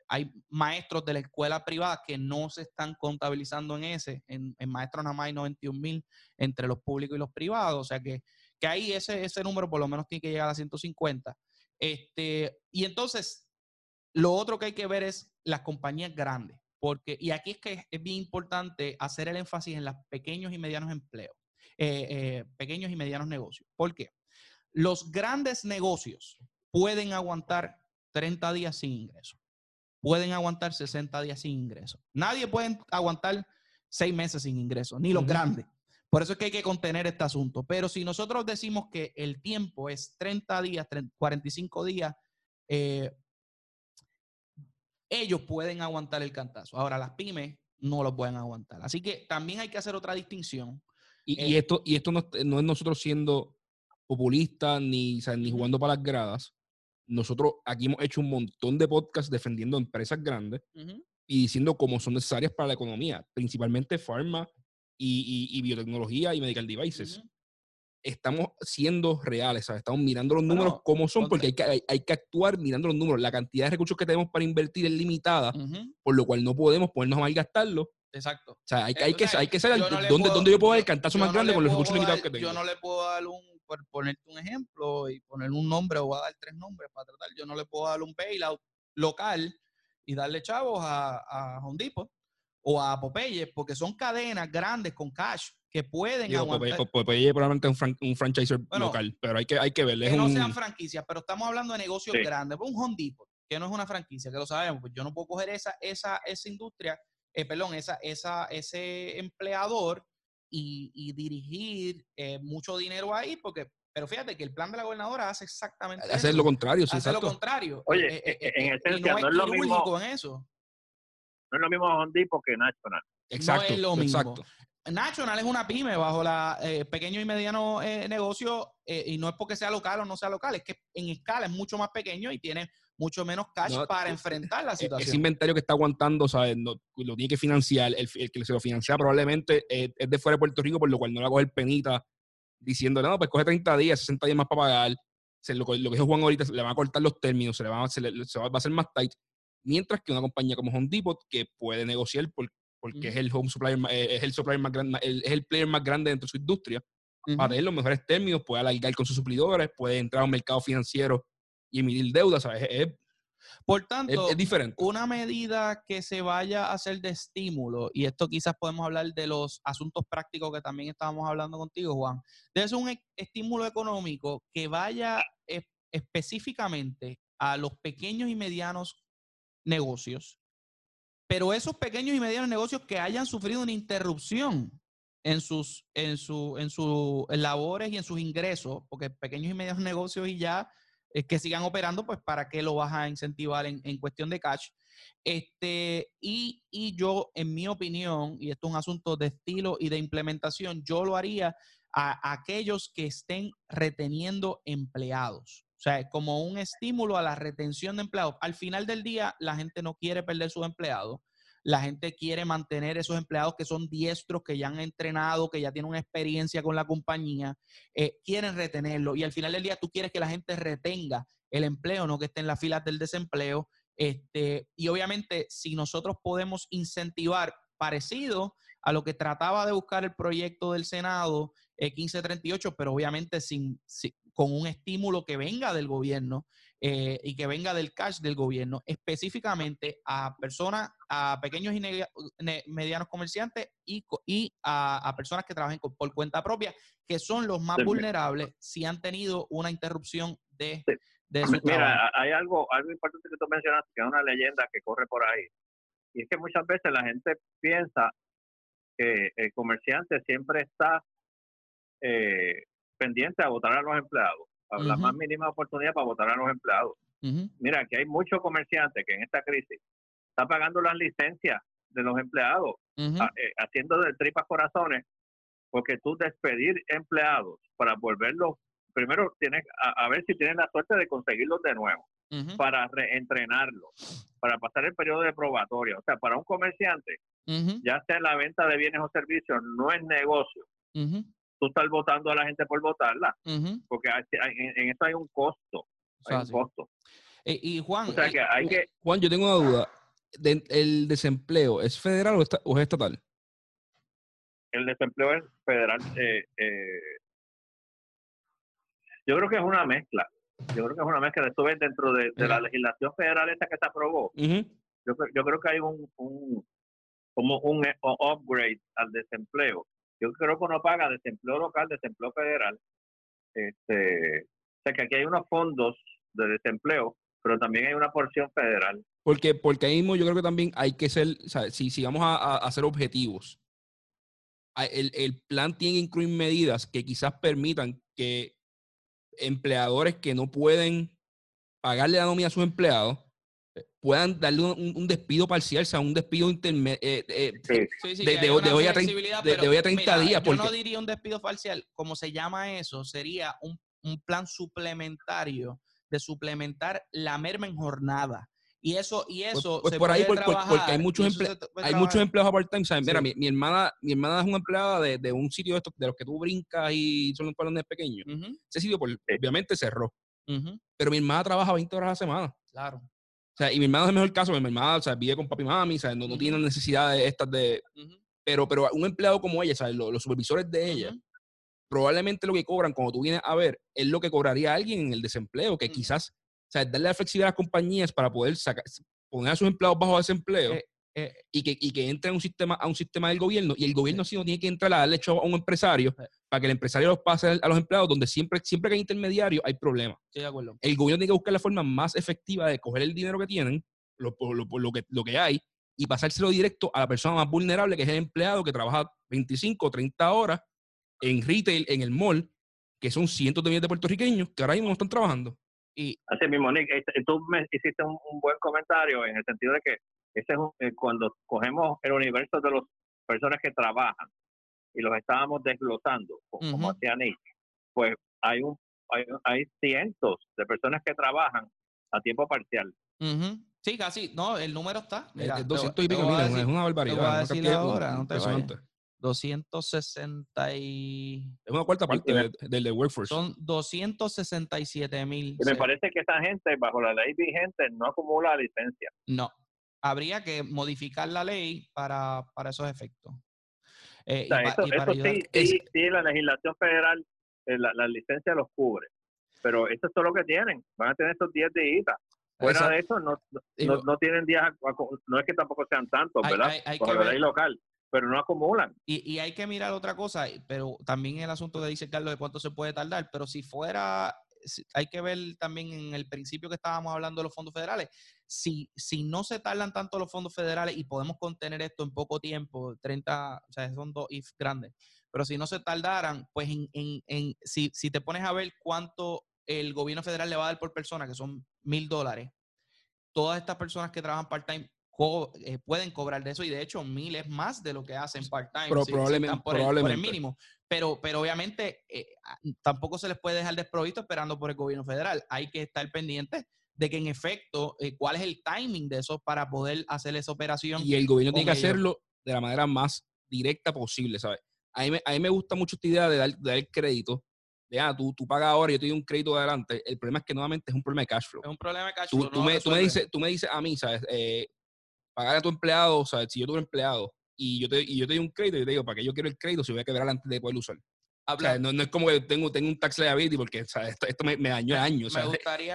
hay maestros de la escuela privada que no se están contabilizando en ese, en, maestros nada más hay 91 mil entre los públicos y los privados, o sea que, que ahí ese, ese número por lo menos tiene que llegar a 150. Este, y entonces, lo otro que hay que ver es las compañías grandes, porque, y aquí es que es bien importante hacer el énfasis en los pequeños y medianos empleos, eh, eh, pequeños y medianos negocios. ¿Por qué? Los grandes negocios pueden aguantar 30 días sin ingresos pueden aguantar 60 días sin ingresos. Nadie puede aguantar seis meses sin ingresos, ni los grandes. Por eso es que hay que contener este asunto. Pero si nosotros decimos que el tiempo es 30 días, 45 días, eh, ellos pueden aguantar el cantazo. Ahora, las pymes no lo pueden aguantar. Así que también hay que hacer otra distinción. Y, eh, esto, y esto no, es nosotros siendo populistas ni, ni jugando para las gradas nosotros aquí hemos hecho un montón de podcasts defendiendo empresas grandes y diciendo cómo son necesarias para la economía, principalmente pharma y, biotecnología y medical devices. Estamos siendo reales, ¿sabes? estamos mirando los números como son, porque hay que, hay, que actuar mirando los números. La cantidad de recursos que tenemos para invertir es limitada, por lo cual no podemos ponernos a malgastarlo. Exacto. O sea, hay, hay, que, hay que saber dónde, dónde yo puedo dar el cantazo más grande con los recursos limitados que tengo. Yo no le puedo dar un por ponerte un ejemplo y poner un nombre, o voy a dar tres nombres para tratar. Yo no le puedo dar un bailout local y darle chavos a, a Hondipo o a Popeye, porque son cadenas grandes con cash que pueden Digo, aguantar. Popeye, probablemente un, fran un franchise local, pero hay que, hay que verle. Que no sean franquicias, pero estamos hablando de negocios grandes. Un Hondipo, que no es una franquicia, que lo sabemos, pues yo no puedo coger esa, esa, esa industria, eh, perdón, esa, esa, ese empleador y, dirigir eh, mucho dinero ahí, porque, pero fíjate que el plan de la gobernadora hace exactamente hace lo contrario, sí, hace lo contrario. Oye, eh, eh, en esencia, no, no, es lo mismo eso. No es lo mismo Hondipo que National. Exacto, no es lo mismo. Exacto. National es una pyme bajo la pequeño y mediano negocio y no es porque sea local o no sea local, es que en escala es mucho más pequeño y tiene mucho menos cash para enfrentar la situación. Ese inventario que está aguantando, ¿sabes? lo tiene que financiar. El, que se lo financia probablemente es, de fuera de Puerto Rico, por lo cual no le va a coger penita diciéndole, no, pues coge 30 días, 60 días más para pagar. Se, lo, que dijo Juan ahorita, le van a cortar los términos, se le, va, se va, a hacer más tight. Mientras que una compañía como Home Depot, que puede negociar porque es el home supplier, eh, es el supplier más grande, es el player más grande dentro de su industria, para tener los mejores términos, puede alargar con sus suplidores, puede entrar a un mercado financiero y emitir deudas, ¿sabes? Es, por tanto, es, diferente. una medida que se vaya a hacer de estímulo, y esto quizás podemos hablar de los asuntos prácticos que también estábamos hablando contigo, Juan, debe ser un e, estímulo económico que vaya específicamente a los pequeños y medianos negocios, pero esos pequeños y medianos negocios que hayan sufrido una interrupción en sus, en su, en sus labores y en sus ingresos, porque pequeños y medianos negocios y ya que sigan operando, pues para qué lo vas a incentivar en, cuestión de cash. Este, y, yo, en mi opinión, y esto es un asunto de estilo y de implementación, yo lo haría a, aquellos que estén reteniendo empleados. O sea, como un estímulo a la retención de empleados. Al final del día, la gente no quiere perder sus empleados la gente quiere mantener esos empleados que son diestros, que ya han entrenado, que ya tienen una experiencia con la compañía, eh, quieren retenerlo. Y al final del día tú quieres que la gente retenga el empleo, no que esté en las filas del desempleo. Este, y obviamente, si nosotros podemos incentivar parecido a lo que trataba de buscar el proyecto del Senado 1538, eh, pero obviamente sin, con un estímulo que venga del gobierno, eh, y que venga del cash del gobierno, específicamente a personas, a pequeños y medianos comerciantes y, y a, personas que trabajen por cuenta propia, que son los más vulnerables si han tenido una interrupción de, de su Mira, hay algo, algo importante que tú mencionaste, que es una leyenda que corre por ahí. Y es que muchas veces la gente piensa que el comerciante siempre está eh, pendiente a votar a los empleados la más mínima oportunidad para votar a los empleados. Mira, que hay muchos comerciantes que en esta crisis están pagando las licencias de los empleados, eh, haciendo de tripas corazones, porque tú despedir empleados para volverlos, primero tienes a, ver si tienes la suerte de conseguirlos de nuevo, para reentrenarlos, para pasar el periodo de probatoria. O sea, para un comerciante, ya sea la venta de bienes o servicios, no es negocio. Tú estás votando a la gente por votarla, porque en, eso hay un costo. Hay un costo. Eh, y Juan, Juan, yo tengo una duda. ¿El desempleo es federal o, es estatal? El desempleo es federal. Eh, eh, yo creo que es una mezcla. Yo creo que es una mezcla. Esto ves dentro de, la legislación federal esta que se aprobó. yo, creo que hay un, como un upgrade al desempleo. Yo creo que uno paga desempleo local, desempleo federal. Este, o sea que aquí hay unos fondos de desempleo pero también hay una porción federal. Porque, porque ahí mismo yo creo que también hay que ser, o sea, si, si vamos a, hacer objetivos, el, el, plan tiene que incluir medidas que quizás permitan que empleadores que no pueden pagarle la nómina a sus empleados puedan darle un, despido parcial, o sea, un despido intermedio eh, eh, de, hoy a 30, días. Yo no diría un despido parcial, como se llama eso, sería un, un plan suplementario de suplementar la merma en jornada. Y eso, y pues, eso pues, se por ahí, porque hay muchos, hay muchos empleados a part-time. Mira, mi, mi, hermana, mi hermana es una empleada de, de un sitio de, estos, de los que tú brincas y son los palones pequeños. Ese sitio, obviamente, cerró. Pero mi hermana trabaja 20 horas a la semana. Claro. O sea, y mi hermana es el mejor caso, mi hermana o sea, vive con papi y mami, o sea, no, no tiene necesidades estas de... Pero, pero un empleado como ella, ¿sabes? Los, los supervisores de ella, probablemente lo que cobran cuando tú vienes a ver es lo que cobraría alguien en el desempleo, que quizás, o sea, darle la flexibilidad a las compañías para poder sacar, poner a sus empleados bajo desempleo eh, eh. y, que, y que entre a un sistema, a un sistema del gobierno y el gobierno sí no tiene que entrar a darle hecho a un empresario para que el empresario los pase a los empleados donde siempre, siempre que hay intermediarios hay problemas. de acuerdo. El gobierno tiene que buscar la forma más efectiva de coger el dinero que tienen, lo, lo, lo, que, lo que hay, y pasárselo directo a la persona más vulnerable, que es el empleado que trabaja 25 o 30 horas en retail, en el mall, que son cientos de millones de puertorriqueños que ahora mismo no están trabajando. Y así mismo, Nick, este, tú me hiciste un, buen comentario en el sentido de que ese es eh, cuando cogemos el universo de las personas que trabajan y los estábamos desglosando, como hacía Nick, pues hay un hay, cientos de personas que trabajan a tiempo parcial. Sí, casi, no, el número está. Mira, 200 y pico mil, es una barbaridad. Te voy a ahora, no te 260 y... Es una cuarta parte del de, workforce. Son 267 mil. Me parece que esa gente, bajo la ley vigente, no acumula licencia. No. Habría que modificar la ley para, para esos efectos. Eh, eso, sí, sí, sí, la legislación federal, eh, la, licencia los cubre. Pero eso es todo lo que tienen. Van a tener estos 10 días. Fuera de eso, no, no, tienen días, no es que tampoco sean tantos, ¿verdad? Hay, la ley local pero no acumulan. Y, hay que mirar otra cosa, pero también el asunto que dice Carlos de cuánto se puede tardar, pero si fuera, hay que ver también en el principio que estábamos hablando de los fondos federales, si, si no se tardan tanto los fondos federales y podemos contener esto en poco tiempo, 30, o sea, son dos if grandes, pero si no se tardaran, pues en, en, en si, si te pones a ver cuánto el gobierno federal le va a dar por persona, que son mil dólares, todas estas personas que trabajan part-time eh, pueden cobrar de eso y de hecho miles más de lo que hacen part-time. probablemente, por, El, mínimo. Pero, pero obviamente eh, tampoco se les puede dejar desprovisto esperando por el gobierno federal. Hay que estar pendientes de que en efecto, eh, cuál es el timing de eso para poder hacer esa operación. Y el gobierno tiene que hacerlo de la manera más directa posible, ¿sabes? A mí, a mí me gusta mucho esta idea de dar, de dar crédito de, ah, tú, tú pagas ahora yo te doy un crédito adelante. El problema es que nuevamente es un problema de cash flow. Es un problema de cash flow. Tú, me, tú me, dices, tú me dices a mí, ¿sabes? Eh, pagar a tu empleado, sea, si yo tuve empleado y yo te, y yo te doy un crédito, y te digo, ¿para qué yo quiero el crédito si voy a quebrar antes de poder usar? no, no, es como que tengo, tengo un tax liability porque o sea, esto, esto me, me, dañó años. O sea,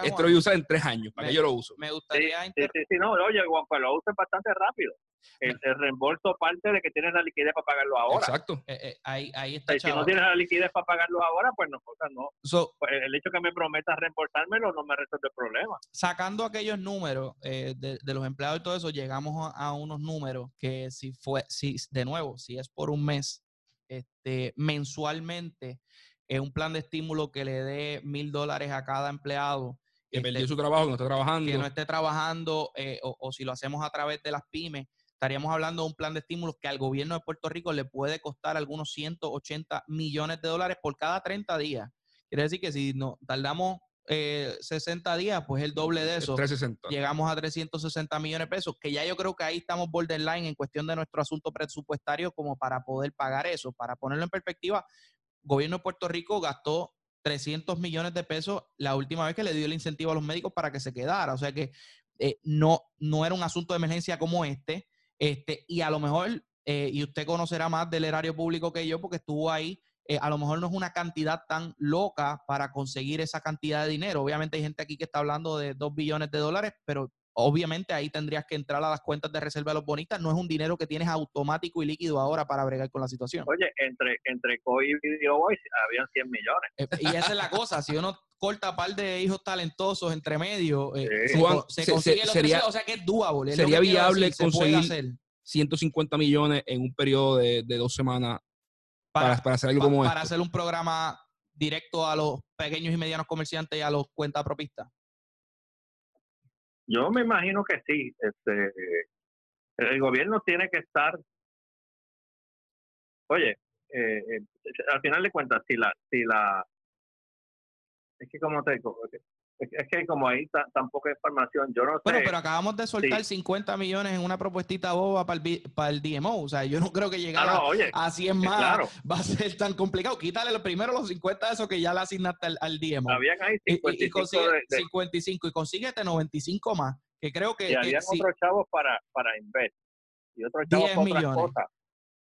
esto lo voy a usar en tres años. ¿Para qué yo lo uso? Me gustaría. Sí, sí, sí, no, oye, Juan, pues lo uso bastante rápido. El, reembolso parte de que tienes la liquidez para pagarlo ahora. Exacto. Eh, eh, ahí, ahí está. si no tienes la liquidez para pagarlo ahora, pues no, o sea, no. Pues, el hecho que me prometas reembolsármelo no me resuelve el problema. Sacando aquellos números eh, de, de, los empleados y todo eso, llegamos a, a, unos números que si fue, si de nuevo, si es por un mes, este, mensualmente un plan de estímulo que le dé mil dólares a cada empleado. Que perdió su trabajo, que no está trabajando. Que no esté trabajando, eh, o, o, si lo hacemos a través de las pymes, estaríamos hablando de un plan de estímulos que al gobierno de Puerto Rico le puede costar algunos 180 millones de dólares por cada 30 días. Quiere decir que si no tardamos 60 eh, días, pues el doble de eso. 360. Llegamos a 360 millones de pesos, que ya yo creo que ahí estamos borderline en cuestión de nuestro asunto presupuestario como para poder pagar eso. Para ponerlo en perspectiva, el gobierno de Puerto Rico gastó 300 millones de pesos la última vez que le dio el incentivo a los médicos para que se quedara. O sea que eh, no, no era un asunto de emergencia como este. Este y a lo mejor, eh, y usted conocerá más del erario público que yo porque estuvo ahí eh, a lo mejor no es una cantidad tan loca para conseguir esa cantidad de dinero. Obviamente hay gente aquí que está hablando de 2 billones de dólares, pero obviamente ahí tendrías que entrar a las cuentas de reserva de los bonistas. No es un dinero que tienes automático y líquido ahora para bregar con la situación. Oye, entre, entre COI y Video Voice habían 100 millones. Eh, y esa es la cosa. si uno corta par de hijos talentosos entre medio, eh, se, consigue sería, o sea que es doable. sería viable conseguir 150 millones en un periodo de, de dos semanas para, hacer algo como Para hacer un programa directo a los pequeños y medianos comerciantes y a los cuentapropistas. Yo me imagino que sí. Este, el gobierno tiene que estar. Oye, eh, eh, al final de cuentas, si la, si la, es que como te digo, es que como ahí tan poca información, yo no sé. Bueno, pero acabamos de soltar 50 millones en una propuestita boba para el, para el DMO. O sea, yo no creo que llegar ah, a 100 más va a ser tan complicado. Quítale lo primero los 50 de esos que ya le asignaste al, DMO. Habían ahí 55 y, y consigue, de, 55 y consíguete 95 más, que creo que... Y habían otros chavos para, para Invest y otros chavos para otras cosas.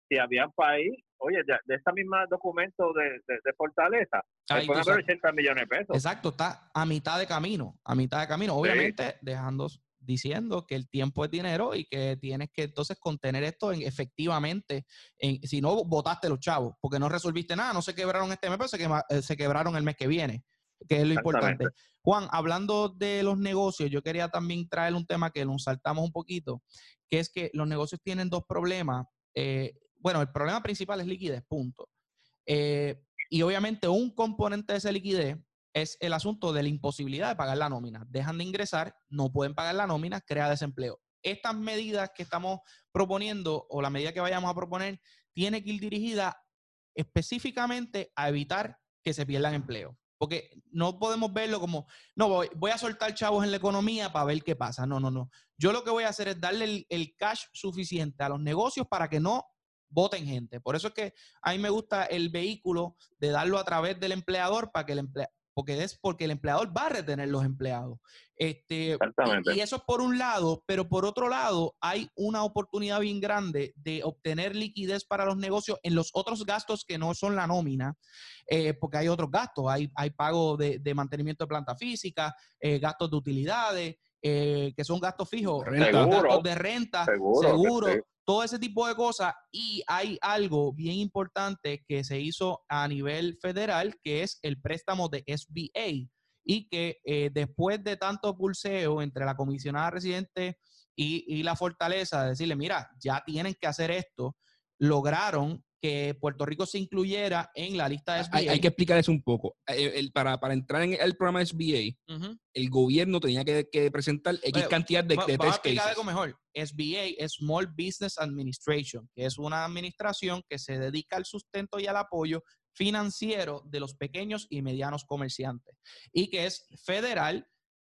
Si habían país, oye, de, de esta misma documento de, de, Fortaleza, Ahí, pueden haber 80 millones de pesos. Exacto, está a mitad de camino, a mitad de camino. Obviamente, dejando diciendo que el tiempo es dinero y que tienes que entonces contener esto en efectivamente, en, si no votaste los chavos, porque no resolviste nada, no se quebraron este mes, pero se, eh, se quebraron el mes que viene, que es lo importante. Juan, hablando de los negocios, yo quería también traer un tema que nos saltamos un poquito, que es que los negocios tienen dos problemas. Eh, bueno, el problema principal es liquidez, punto. Eh, y obviamente un componente de esa liquidez es el asunto de la imposibilidad de pagar la nómina. Dejan de ingresar, no pueden pagar la nómina, crea desempleo. Estas medidas que estamos proponiendo o la medida que vayamos a proponer tiene que ir dirigida específicamente a evitar que se pierdan empleo. Porque no podemos verlo como, no, voy, voy, a soltar chavos en la economía para ver qué pasa. No, no, no. Yo lo que voy a hacer es darle el cash suficiente a los negocios para que no voten gente. Por eso es que a mí me gusta el vehículo de darlo a través del empleador para que el empleador porque es porque el empleador va a retener los empleados. Este, y, eso es por un lado, pero por otro lado hay una oportunidad bien grande de obtener liquidez para los negocios en los otros gastos que no son la nómina, eh, porque hay otros gastos, hay, hay pago de, mantenimiento de planta física, eh, gastos de utilidades, eh, que son gastos fijos, gastos de renta, seguro, todo ese tipo de cosas. Y hay algo bien importante que se hizo a nivel federal, que es el préstamo de SBA. Y que eh, después de tanto pulseo entre la comisionada residente y, y la fortaleza, de decirle, mira, ya tienen que hacer esto, lograron que Puerto Rico se incluyera en la lista de SBA. Hay, que explicar eso un poco. Eh, para, entrar en el programa de SBA, el gobierno tenía que, presentar X cantidad de, de test cases. algo mejor. SBA es Small Business Administration, que es una administración que se dedica al sustento y al apoyo financiero de los pequeños y medianos comerciantes y que es federal,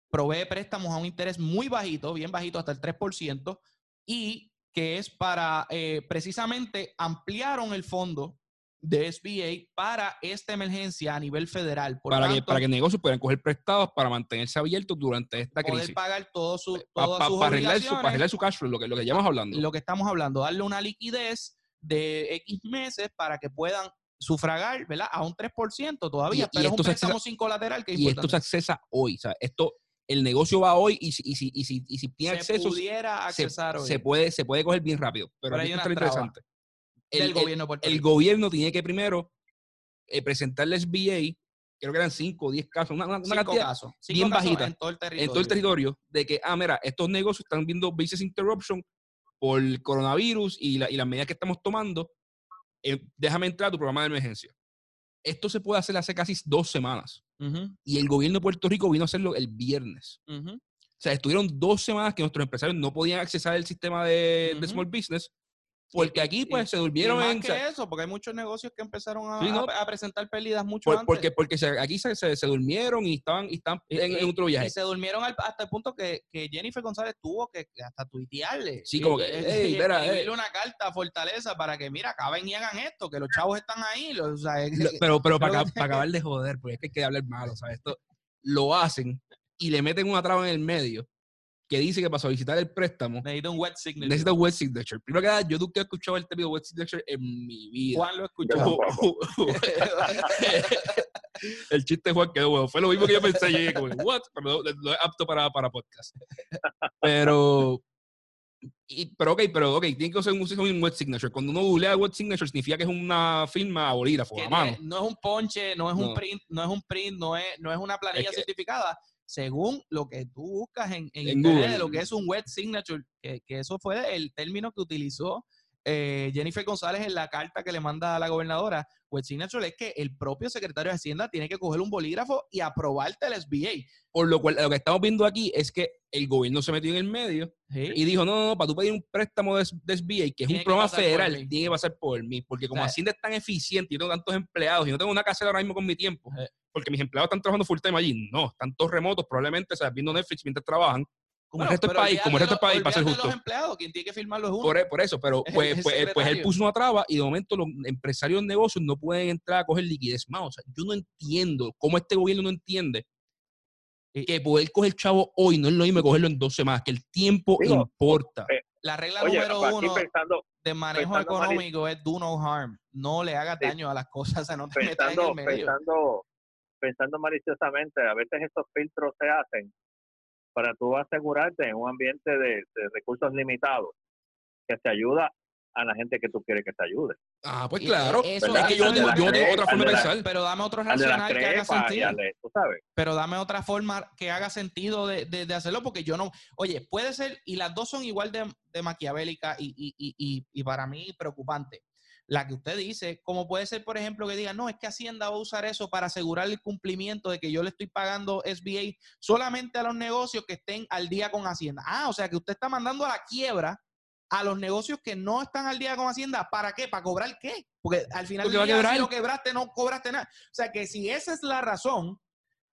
provee préstamos a un interés muy bajito, bien bajito, hasta el 3%, y que es para eh, precisamente ampliaron el fondo de SBA para esta emergencia a nivel federal. para, que, para que negocios puedan coger prestados para mantenerse abiertos durante esta poder crisis. pagar todo su, todas sus para arreglar, su, para arreglar su cash flow, lo que, lo que estamos hablando. Lo que estamos hablando, darle una liquidez de X meses para que puedan sufragar, ¿verdad? A un 3% todavía, pero es un préstamo sin colateral que Y esto se accesa hoy, o sea, esto el negocio va hoy y si, y si, y si, y si tiene se acceso, pudiera accesar se, hoy. se, puede, se puede coger bien rápido. Pero, hay una interesante. El, gobierno el, gobierno tiene que primero eh, presentarle SBA, creo que eran 5 o 10 casos, una, una cantidad casos. bien bajita en todo, el en todo el territorio, de que, ah, mira, estos negocios están viendo business interruption por el coronavirus y, la, y las medidas que estamos tomando, eh, déjame entrar a tu programa de emergencia. esto se puede hacer hace casi dos semanas. Y el gobierno de Puerto Rico vino a hacerlo el viernes. O sea, estuvieron dos semanas que nuestros empresarios no podían accesar al sistema de, de Small Business porque aquí, pues, se durmieron en... que eso, porque hay muchos negocios que empezaron a, presentar pérdidas mucho antes. Porque, porque aquí se, se, durmieron y estaban, y están en, otro viaje. Y se durmieron hasta el punto que, que, Jennifer González tuvo que hasta tuitearle. Sí, como que, hey, escribirle una carta a Fortaleza para que, mira, acaben y hagan esto, que los chavos están ahí. o sea, pero pero para, para acabar de joder, porque es que hay que hablar malo, ¿sabes? Esto lo hacen y le meten una traba en el medio que dice que para solicitar el préstamo necesita un wet signature. Necesita un wet signature. Primero que nada, yo nunca he escuchado el término wet signature en mi vida. Juan lo escuchó. el chiste de Juan quedó bueno. Fue lo mismo que yo pensé. Llegué como, what? Pero no, es apto para, para podcast. Pero, y, pero ok, pero ok, tiene que ser un, un wet signature. Cuando uno googlea wet signature significa que es una firma a bolígrafo, a mano. No es un ponche, no es un print, no es un print, no es, no es una planilla certificada según lo que tú buscas en, internet, lo que es un wet signature, que, que, eso fue el término que utilizó eh, Jennifer González en la carta que le manda a la gobernadora, wet signature es que el propio secretario de Hacienda tiene que coger un bolígrafo y aprobarte el SBA. Por lo cual, lo que estamos viendo aquí es que el gobierno se metió en el medio y dijo, no, no, no, para tú pedir un préstamo de, SBA, que es un programa federal, tiene que pasar por mí, porque como Hacienda es tan eficiente y tengo tantos empleados y no tengo una casa ahora mismo con mi tiempo, porque mis empleados están trabajando full time allí, no, están todos remotos, probablemente, o sea, viendo Netflix mientras trabajan, como el resto del país, como el resto del país, para ser justo. Los empleados, quien tiene que firmarlo es uno. Por, por eso, pero pues, pues, pues, él puso una traba y de momento los empresarios de negocios no pueden entrar a coger liquidez más. O sea, yo no entiendo cómo este gobierno no entiende que poder coger chavo hoy no es lo mismo cogerlo en dos semanas, que el tiempo importa. Eh, la regla número uno de manejo económico es do no harm. No le haga daño a las cosas, o sea, no te pensando, en el medio. Pensando, pensando maliciosamente, a veces estos filtros se hacen para tú asegurarte en un ambiente de, recursos limitados que te ayuda a la gente que tú quieres que te ayude. Ah, pues claro. Eso, es que yo, tengo, otra forma de pensar. Pero dame otro racional que haga sentido. Pero dame otra forma que haga sentido de, de, hacerlo, porque yo no. Oye, puede ser, y las dos son igual de, de maquiavélicas y, y, y, y, para mí preocupante la que usted dice, como puede ser, por ejemplo, que diga, no, es que Hacienda va a usar eso para asegurar el cumplimiento de que yo le estoy pagando SBA solamente a los negocios que estén al día con Hacienda. Ah, o sea que usted está mandando a la quiebra a los negocios que no están al día con Hacienda. ¿Para qué? ¿Para cobrar qué? Porque al final del día, si lo quebraste, no cobraste nada. O sea que si esa es la razón,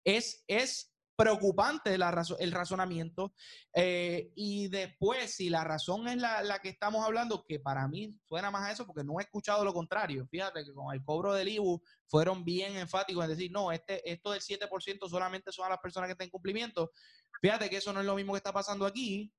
es, es preocupante el razonamiento. Eh, y después, si la razón es la, que estamos hablando, que para mí suena más a eso, porque no he escuchado lo contrario. Fíjate que con el cobro del IBU fueron bien enfáticos en decir, no, este, esto del 7% solamente son a las personas que están en cumplimiento. Fíjate que eso no es lo mismo que está pasando aquí.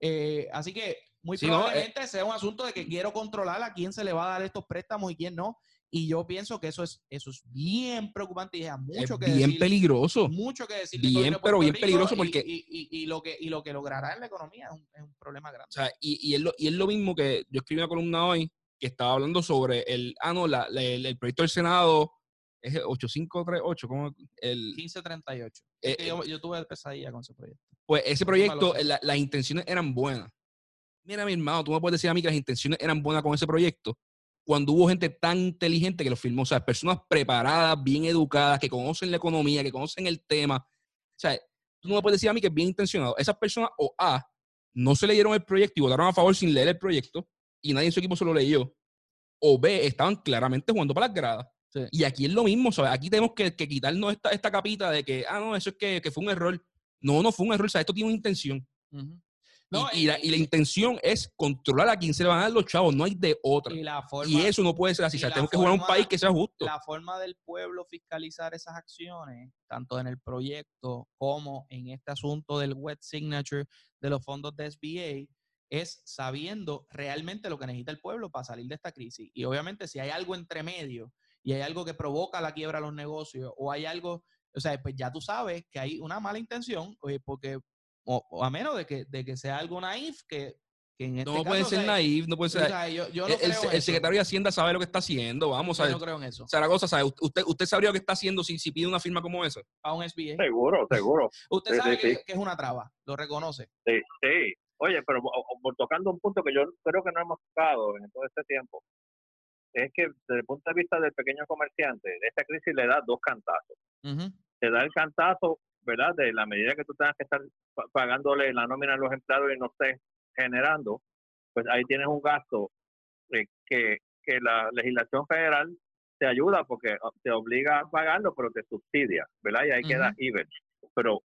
Eh, así que muy probablemente eh sea un asunto de que quiero controlar a quién se le va a dar estos préstamos y quién no. Y yo pienso que eso es, eso es bien preocupante y es mucho que bien peligroso. Mucho que decir. Bien, pero bien peligroso porque... Y, y, lo que, y lo que logrará en la economía es un, es un problema grande. O sea, y, y, es lo, y es lo mismo que yo escribí una columna hoy que estaba hablando sobre el, ah, no, la, el, proyecto del Senado es 8538, ¿cómo? El 1538. Eh, yo, yo, tuve pesadilla con ese proyecto. Pues ese proyecto, las intenciones eran buenas. Mira, mi hermano, tú me puedes decir a mí que las intenciones eran buenas con ese proyecto, cuando hubo gente tan inteligente que lo firmó, o sea, personas preparadas, bien educadas, que conocen la economía, que conocen el tema. O sea, tú no me puedes decir a mí que es bien intencionado. Esas personas, o A, no se leyeron el proyecto y votaron a favor sin leer el proyecto, y nadie en su equipo se lo leyó. O B, estaban claramente jugando para las gradas. Y aquí es lo mismo, ¿sabes? Aquí tenemos que, quitarnos esta, esta, capita de que, ah, no, eso es que, fue un error. No, no fue un error, o sea, esto tiene una intención y, la, intención es controlar a quién se le van a dar los chavos, no hay de otra. Y, eso no puede ser así. tenemos que jugar un país que sea justo. La forma del pueblo fiscalizar esas acciones, tanto en el proyecto como en este asunto del wet signature de los fondos de SBA, es sabiendo realmente lo que necesita el pueblo para salir de esta crisis. Y obviamente, si hay algo entre medio y hay algo que provoca la quiebra de los negocios o hay algo, o sea, pues ya tú sabes que hay una mala intención, porque o, a menos de que, de que sea algo naif que, que en este no puede ser naif, no puede ser. el, secretario de Hacienda sabe lo que está haciendo, vamos a ver. Yo no creo en eso. Zaragoza, ¿sabe? ¿Usted, usted sabría lo que está haciendo si, si pide una firma como esa? A un SBA. Seguro, seguro. usted sabe que, es una traba, lo reconoce. Sí, sí. Oye, pero por tocando un punto que yo creo que no hemos tocado en todo este tiempo, es que desde el punto de vista del pequeño comerciante, esta crisis le da dos cantazos. Te da el cantazo, ¿verdad? De la medida que tú tengas que estar pagándole la nómina a los empleados y no estés generando, pues ahí tienes un gasto eh, que, que la legislación federal te ayuda porque ah, te obliga a pagarlo, pero te subsidia, ¿verdad? Y ahí queda even. Pero,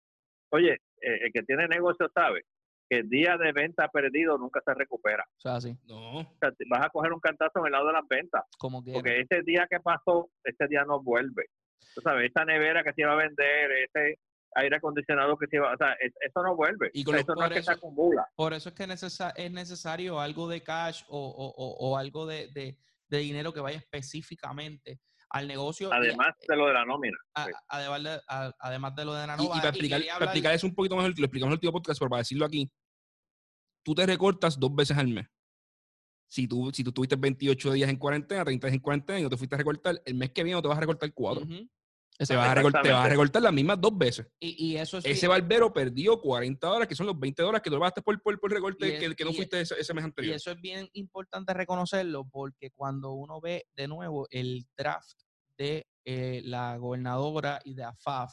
oye, eh, el que tiene negocio sabe que el día de venta perdido nunca se recupera. O sea, sí. No. vas a coger un cantazo en el lado de las ventas. Como que. Porque ese día que pasó, ese día no vuelve. Tú sabes, esa nevera que se iba a vender, ese aire acondicionado que se iba, o sea, eso no vuelve. Y con eso no es que se acumula. Por eso es que es necesario algo de cash o, o, o, algo de, de, de dinero que vaya específicamente al negocio. Además de lo de la nómina. además, de, además de lo de la nómina. Y, para, explicar, eso un poquito mejor, lo explicamos en el último podcast, pero para decirlo aquí, tú te recortas dos veces al mes. Si tú, si tú tuviste 28 días en cuarentena, 30 días en cuarentena y no te fuiste a recortar, el mes que viene no te vas a recortar cuatro. Te, vas a recortar, te vas a recortar las mismas dos veces. Y, eso Ese barbero perdió 40 horas, que son los 20 horas que tú vas por, por, por recorte que, que, no fuiste ese, ese, mes anterior. Y eso es bien importante reconocerlo, porque cuando uno ve de nuevo el draft de eh, la gobernadora y de AFAF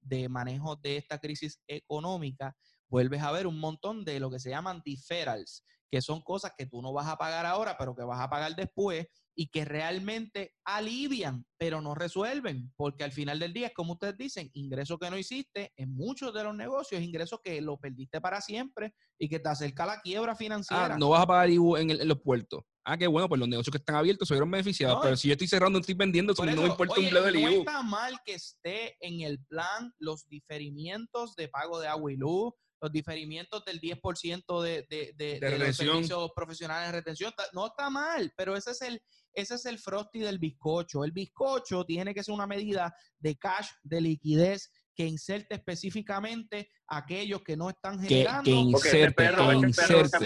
de manejo de esta crisis económica, vuelves a ver un montón de lo que se llaman deferrals, que son cosas que tú no vas a pagar ahora, pero que vas a pagar después y que realmente alivian, pero no resuelven, porque al final del día es como ustedes dicen, ingreso que no hiciste en muchos de los negocios, ingresos que lo perdiste para siempre y que te acerca a la quiebra ah, financiera. no vas a pagar IBU en, los puertos. Ah, qué bueno, pues los negocios que están abiertos se vieron beneficiados, pero si yo estoy cerrando, estoy vendiendo, eso, no me importa un bledo del IBU. No está mal que esté en el plan los diferimientos de pago de agua y luz, los diferimientos del 10% de, de, de, de, los servicios profesionales de retención. No está mal, pero ese es el ese es el frosty del bizcocho. El bizcocho tiene que ser una medida de cash, de liquidez, que inserte específicamente a aquellos que no están generando. Que, que inserte, perro, que inserte.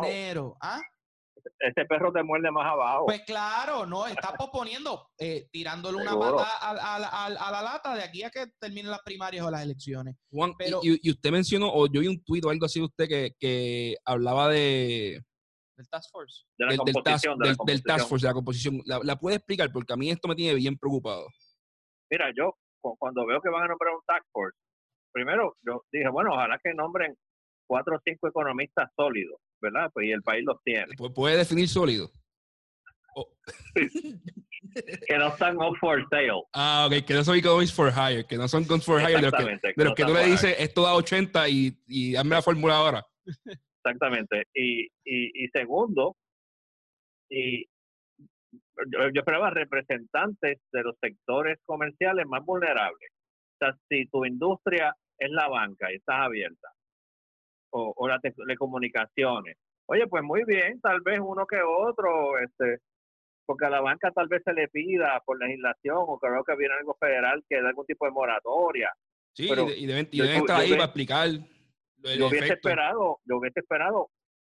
dinero. ¿Ah? Ese perro te muerde más abajo. Pues claro, no, está posponiendo, eh, tirándole una pata a, la lata de aquí a que terminen las primarias o las elecciones. Juan, Pero, y, usted mencionó, o yo vi un tuit o algo así de usted que, que hablaba de... Del Task Force. De la del, composición, del, del, Task Force, de la composición. La, la, puede explicar? Porque a mí esto me tiene bien preocupado. Mira, yo cuando veo que van a nombrar un Task Force, primero yo dije, bueno, ojalá que nombren cuatro o cinco economistas sólidos ¿verdad? Pues y el país los tiene. Puede definir sólido. que no están up for sale. Ah, ok, que no son economics for hire, que no son guns for hire, de los que, de los que, tú le dices esto da 80 y, y dame la fórmula ahora. Exactamente. Y, y, y segundo, y yo, yo, esperaba representantes de los sectores comerciales más vulnerables. O sea, si tu industria es la banca y estás abierta, o, o las telecomunicaciones. Oye, pues muy bien, tal vez uno que otro, este, porque a la banca tal vez se le pida por legislación o creo que viene algo federal que dé algún tipo de moratoria. Sí, y deben, estar ahí para explicar. yo hubiese esperado, yo hubiese esperado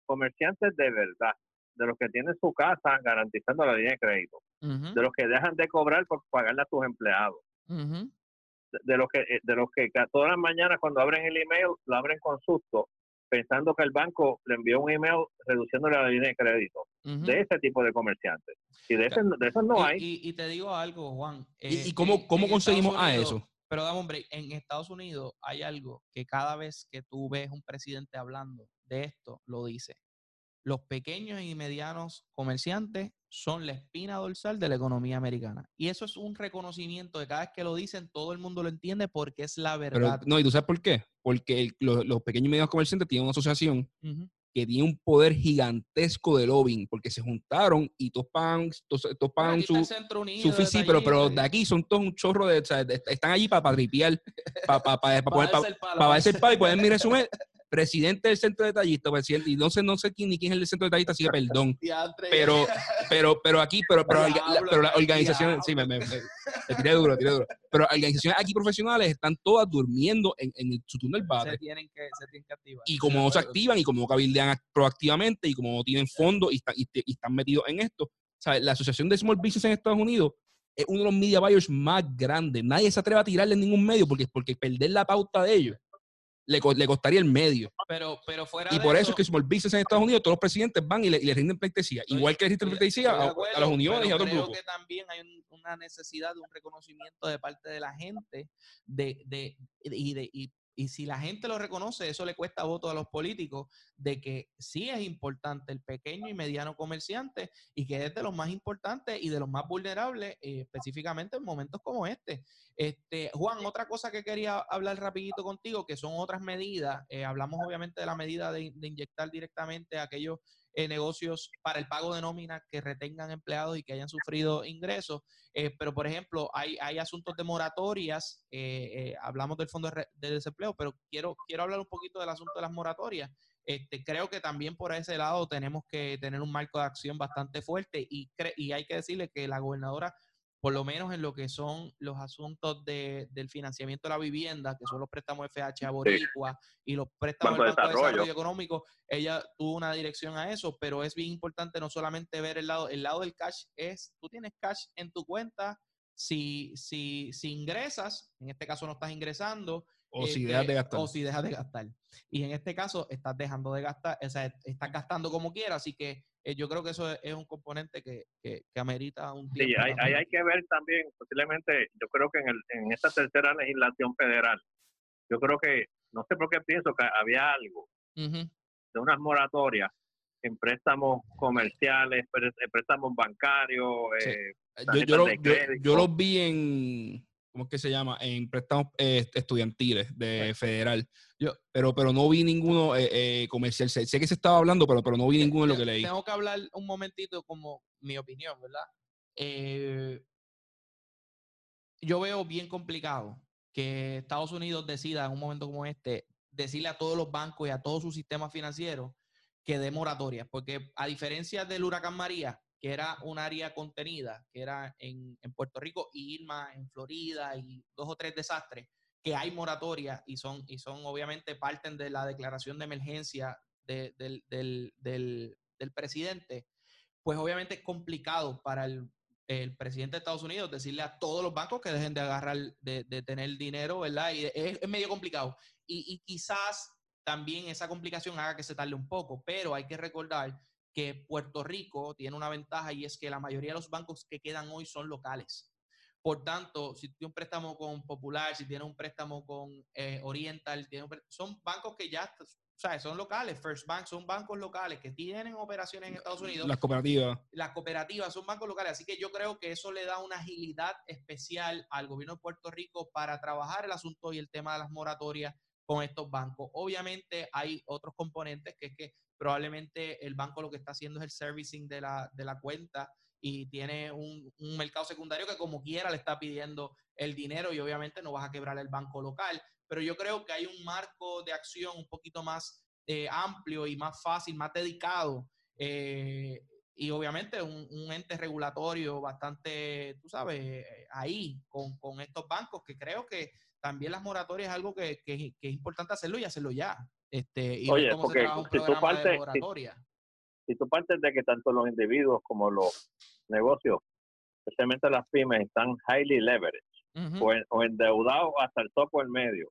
comerciantes de verdad, de los que tienen su casa garantizando la línea de crédito, de los que dejan de cobrar por pagarle a sus empleados, de, los que de los que todas las mañanas cuando abren el email lo abren con susto pensando que el banco le envió un email reduciéndole la línea de crédito. De ese tipo de comerciantes. Y de, ese, de esos no hay. Y, te digo algo, Juan. ¿Y, eh, cómo, cómo conseguimos a eso? Pero dame hombre, en Estados Unidos hay algo que cada vez que tú ves un presidente hablando de esto, lo dice. Los pequeños y medianos comerciantes son la espina dorsal de la economía americana. Y eso es un reconocimiento de cada vez que lo dicen, todo el mundo lo entiende porque es la verdad. no, ¿y tú sabes por qué? Porque los, pequeños y medianos comerciantes tienen una asociación que tiene un poder gigantesco de lobbying, porque se juntaron y todos pagan, todos, pagan su, su sí, pero, pero de aquí son todos un chorro de, están allí para, para tripear, para, para, para, para, para, para, y pueden mi resumen presidente del centro detallista, presidente, y no sé, no sé quién ni quién es el centro detallista, así que perdón. Pero, pero, pero aquí, pero, pero, pero las organizaciones, sí, me, me, me, tiré duro, tiré duro. Pero organizaciones aquí profesionales están todas durmiendo en, en su turno del bate. Se tienen que, se tienen que activar. Y como no se activan y como no cabildean proactivamente y como no tienen fondos y, y, están metidos en esto, ¿sabes? la Asociación de Small Business en Estados Unidos es uno de los media buyers más grandes. Nadie se atreve a tirarle en ningún medio porque, porque perder la pauta de ellos le, le costaría el medio. Pero, pero fuera y por eso es que Small Business en Estados Unidos, todos los presidentes van y le, y le rinden pleitesía. Igual que le rinden pleitesía a, a, las uniones y a otros grupos. que también hay una necesidad de un reconocimiento de parte de la gente de, de, y, de, y y si la gente lo reconoce, eso le cuesta voto a los políticos de que sí es importante el pequeño y mediano comerciante y que es de los más importantes y de los más vulnerables, eh, específicamente en momentos como este. Este. Juan, otra cosa que quería hablar rapidito contigo, que son otras medidas. Eh, hablamos obviamente de la medida de, de inyectar directamente a aquellos eh, negocios para el pago de nóminas que retengan empleados y que hayan sufrido ingresos. Eh, pero, por ejemplo, hay, hay asuntos de moratorias, eh, hablamos del Fondo de, Desempleo, pero quiero, quiero hablar un poquito del asunto de las moratorias. Este, creo que también por ese lado tenemos que tener un marco de acción bastante fuerte y, y hay que decirle que la gobernadora por lo menos en lo que son los asuntos de, del financiamiento de la vivienda, que son los préstamos FH a Boricua y los préstamos del Banco de Desarrollo. Económico, ella tuvo una dirección a eso, pero es bien importante no solamente ver el lado, el lado del cash es, tú tienes cash en tu cuenta, si, si, si ingresas, en este caso no estás ingresando, o si dejas de este, gastar. O si dejas de gastar. Y en este caso estás dejando de gastar, o sea, estás gastando como quieras, así que eh, yo creo que eso es, un componente que, que, amerita un tiempo. Sí, hay, hay, que ver también, posiblemente, yo creo que en, el, en esta tercera legislación federal, yo creo que, no sé por qué pienso que había algo de unas moratorias en préstamos comerciales, préstamos bancarios. Eh, yo, yo, yo, yo los vi en, ¿cómo es que se llama? En préstamos eh, estudiantiles de federal. Yo, pero, pero no vi ninguno eh, eh, comercial. Sé, que se estaba hablando, pero, pero no vi ninguno de lo que leí. Tengo que hablar un momentito como mi opinión, ¿verdad? yo veo bien complicado que Estados Unidos decida en un momento como este decirle a todos los bancos y a todo su sistema financiero que dé moratoria, porque a diferencia del huracán María, que era un área contenida, que era en, Puerto Rico y Irma en Florida y dos o tres desastres, que hay moratoria y son, y son obviamente parten de la declaración de emergencia del, presidente, pues obviamente es complicado para el, presidente de Estados Unidos decirle a todos los bancos que dejen de agarrar, de, tener dinero, ¿verdad? Y es, medio complicado. Y, y quizás también esa complicación haga que se tarde un poco, pero hay que recordar que Puerto Rico tiene una ventaja y es que la mayoría de los bancos que quedan hoy son locales. Por tanto, si tiene un préstamo con Popular, si tiene un préstamo con eh, Oriental, son bancos que ya o sea, son locales. First Bank son bancos locales que tienen operaciones en Estados Unidos. Las cooperativas. Las cooperativas son bancos locales. Así que yo creo que eso le da una agilidad especial al gobierno de Puerto Rico para trabajar el asunto y el tema de las moratorias con estos bancos. Obviamente hay otros componentes que es que probablemente el banco lo que está haciendo es el servicing de la, de la cuenta y tiene un, mercado secundario que como quiera le está pidiendo el dinero y obviamente no vas a quebrar el banco local. Pero yo creo que hay un marco de acción un poquito más eh, amplio y más fácil, más dedicado. Eh, y obviamente un, ente regulatorio bastante, tú sabes, ahí con, con, estos bancos que creo que también las moratorias es algo que, que, es importante hacerlo y hacerlo ya. Este, y Oye, porque si tú, partes, si, tú partes de que tanto los individuos como los negocios, especialmente las pymes, están highly leveraged o, endeudados hasta el topo en medio,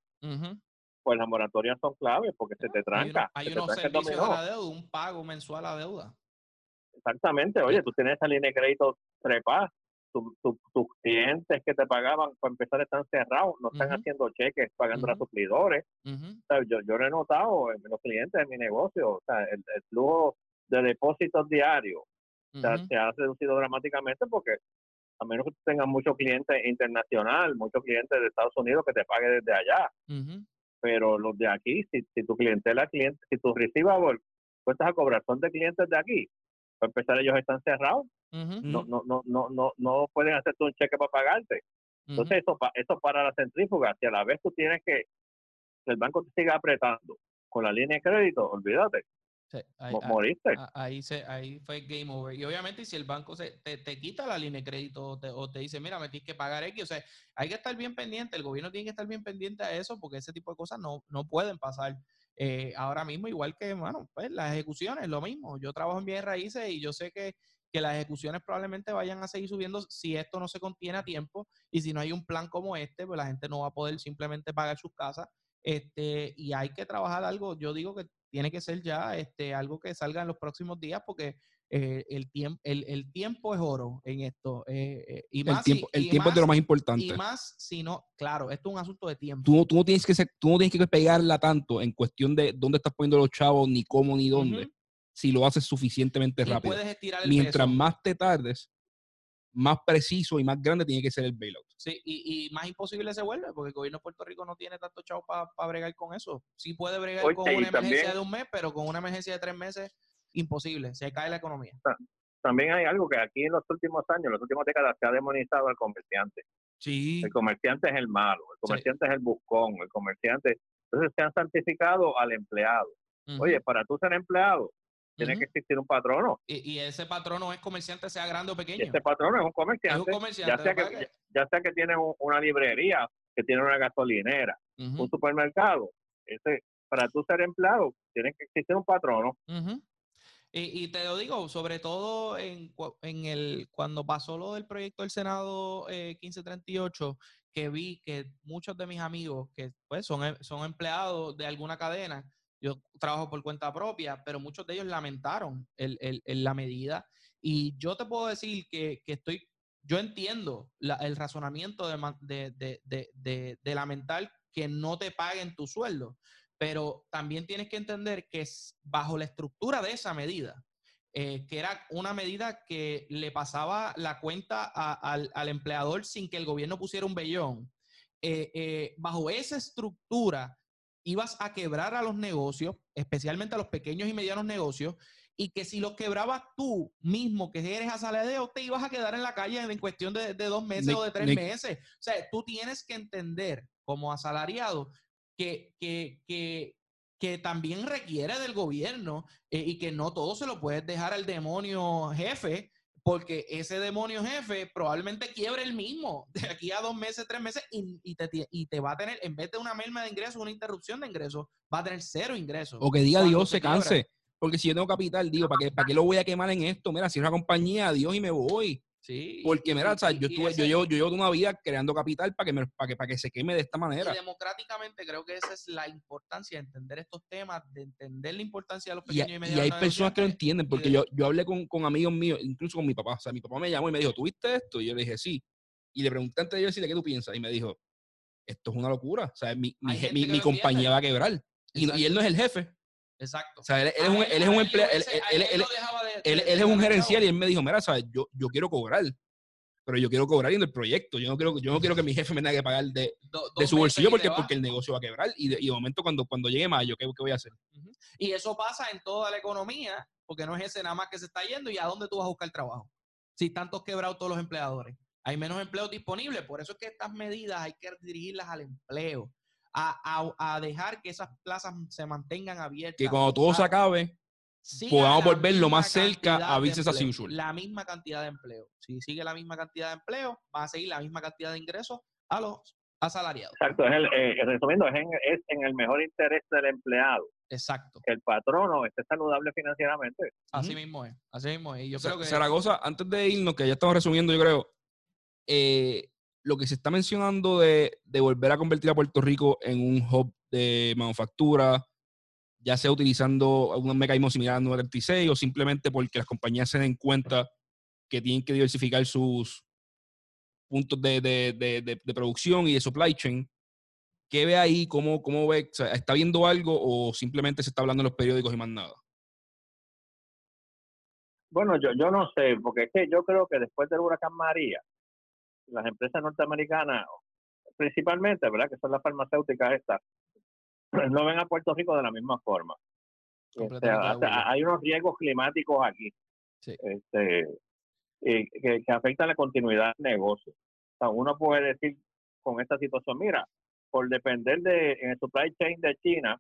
pues las moratorias son claves porque se te tranca. Hay, unos servicios a la deuda, un pago mensual a deuda. Exactamente, oye, tú tienes esa línea de crédito trepada tus clientes que te pagaban para empezar están cerrados, no están haciendo cheques, pagando a suplidores. yo, yo lo he notado en los clientes de mi negocio, o sea, el, flujo de depósitos diarios se ha reducido dramáticamente porque a menos que tú tengas muchos clientes internacional, muchos clientes de Estados Unidos que te paguen desde allá. Pero los de aquí, si, si tu clientela, cliente, si tu receivables cuentas a cobrar son de clientes de aquí, para empezar ellos están cerrados no, no, no, no, no, no pueden hacerte un cheque para pagarte. Entonces, eso, eso para la centrífuga, si a la vez tú tienes que, el banco te siga apretando con la línea de crédito, olvídate. ahí, moriste. Ahí, se, ahí fue game over. Y obviamente, si el banco se, te, te quita la línea de crédito o te, o te, dice, mira, me tienes que pagar X, o sea, hay que estar bien pendiente, el gobierno tiene que estar bien pendiente a eso porque ese tipo de cosas no, no pueden pasar. Eh, ahora mismo, igual que, bueno, pues las ejecuciones, lo mismo. Yo trabajo en bienes raíces y yo sé que que las ejecuciones probablemente vayan a seguir subiendo si esto no se contiene a tiempo y si no hay un plan como este, pues la gente no va a poder simplemente pagar sus casas Este, y hay que trabajar algo, yo digo que tiene que ser ya este, algo que salga en los próximos días porque eh, el, tiempo, el, tiempo es oro en esto. Eh, eh, y más, el tiempo, el tiempo es de lo más importante. Y más si no, claro, esto es un asunto de tiempo. Tú, tú, no, tienes que tú no tienes que pegarla tanto en cuestión de dónde estás poniendo los chavos, ni cómo, ni dónde, si lo haces suficientemente rápido. Mientras más te tardes, más preciso y más grande tiene que ser el bailout. Sí, y, más imposible se vuelve, porque el gobierno de Puerto Rico no tiene tanto chavo para bregar con eso. Sí puede bregar con una emergencia de un mes, pero con una emergencia de tres meses, imposible. Se cae la economía. También hay algo que aquí en los últimos años, en las últimas décadas, se ha demonizado al comerciante. Sí. El comerciante es el malo, el comerciante es el buscón, el comerciante. Entonces se han santificado al empleado. Oye, para tú ser empleado, tiene que existir un patrono. Y, ese patrono es comerciante, sea grande o pequeño. ese patrono es un comerciante. ya, sea que, ya, sea que tiene una librería, que tiene una gasolinera, un supermercado. Ese, para tú ser empleado, tiene que existir un patrono. y, te lo digo, sobre todo en, en, el cuando pasó lo del proyecto del Senado 1538, eh, que vi que muchos de mis amigos que pues son, son empleados de alguna cadena, yo trabajo por cuenta propia, pero muchos de ellos lamentaron el, la medida. Y yo te puedo decir que, estoy, yo entiendo el razonamiento de, de, lamentar que no te paguen tu sueldo, pero también tienes que entender que es bajo la estructura de esa medida, eh, que era una medida que le pasaba la cuenta al, empleador sin que el gobierno pusiera un vellón. Eh, eh, bajo esa estructura, ibas a quebrar a los negocios, especialmente a los pequeños y medianos negocios, y que si los quebrabas tú mismo, que eres asalariado, te ibas a quedar en la calle en cuestión de, dos meses o de tres meses. O sea, tú tienes que entender como asalariado que, que, que, que también requiere del gobierno eh, y que no todo se lo puedes dejar al demonio jefe porque ese demonio jefe probablemente quiebre el mismo de aquí a dos meses, tres meses y, te, y te va a tener, en vez de una merma de ingresos, una interrupción de ingresos, va a tener cero ingresos. O que diga Dios se canse. Porque si yo tengo capital, digo, ¿para qué, ¿para qué lo voy a quemar en esto? Mira, si es una compañía, Dios y me voy. Sí. Porque, mira, yo, estuve, yo, llevo, yo llevo una vida creando capital para que, me, para, que, para que se queme de esta manera. Y democráticamente creo que esa es la importancia de entender estos temas, de entender la importancia de los pequeños y, medianos. Y hay personas que lo entienden, porque yo, yo hablé con, con, amigos míos, incluso con mi papá. O sea, mi papá me llamó y me dijo, ¿tuviste esto? Y yo le dije, sí. Y le pregunté antes de yo decirle, ¿qué tú piensas? Y me dijo, esto es una locura. O sea, mi, mi, mi, compañía va a quebrar. Y, y, él no es el jefe. Exacto. O sea, él, es un, él es un empleado, él, él, es un gerencial y él me dijo, mira, ¿sabes? Yo, yo quiero cobrar pero yo quiero cobrar en el proyecto. Yo no quiero, yo no quiero que mi jefe me tenga que pagar de, de su bolsillo porque, porque el negocio va a quebrar. Y de, y de momento, cuando, cuando llegue mayo, ¿qué, ¿qué, voy a hacer? Y eso pasa en toda la economía, porque no es ese nada más que se está yendo. ¿Y a dónde tú vas a buscar trabajo? Si tantos quebrados todos los empleadores. Hay menos empleos disponibles. Por eso es que estas medidas hay que dirigirlas al empleo. A, a, a dejar que esas plazas se mantengan abiertas. Que cuando todo se acabe, podamos volver lo más cerca a Business as usual. La misma cantidad de empleo. Si sigue la misma cantidad de empleo, va a seguir la misma cantidad de ingresos a los asalariados. Exacto, es el, eh, resumiendo, es en, es en, el mejor interés del empleado. Exacto. Que el patrono esté saludable financieramente. Así mismo es, así mismo es. yo creo que... Zaragoza, antes de irnos, que ya estamos resumiendo, yo creo, eh, lo que se está mencionando de, de volver a convertir a Puerto Rico en un hub de manufactura, ya sea utilizando un mecanismo similar al 936 o simplemente porque las compañías se den cuenta que tienen que diversificar sus puntos de, de, de, producción y de supply chain. ¿Qué ve ahí? ¿Cómo, cómo ve? ¿Está viendo algo o simplemente se está hablando en los periódicos y más nada? Bueno, yo, yo no sé, porque es que yo creo que después del huracán María, las empresas norteamericanas, principalmente, ¿verdad? Que son las farmacéuticas estas, no ven a Puerto Rico de la misma forma. Este, hay unos riesgos climáticos aquí este, que, afectan la continuidad del negocio. uno puede decir con esta situación, mira, por depender de en el supply chain de China,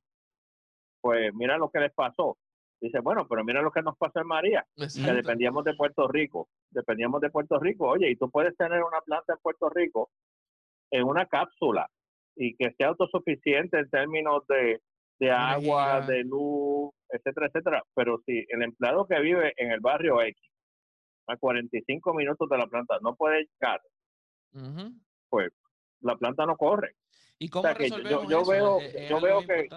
pues mira lo que les pasó. Dice, bueno, pero mira lo que nos pasó en María, que dependíamos de Puerto Rico, dependíamos de Puerto Rico. Oye, y tú puedes tener una planta en Puerto Rico en una cápsula y que sea autosuficiente en términos de, agua, de luz, etcétera, etcétera. Pero si el empleado que vive en el barrio X, a 45 minutos de la planta, no puede llegar, pues la planta no corre. ¿Y cómo resolvemos yo, eso? veo, yo veo que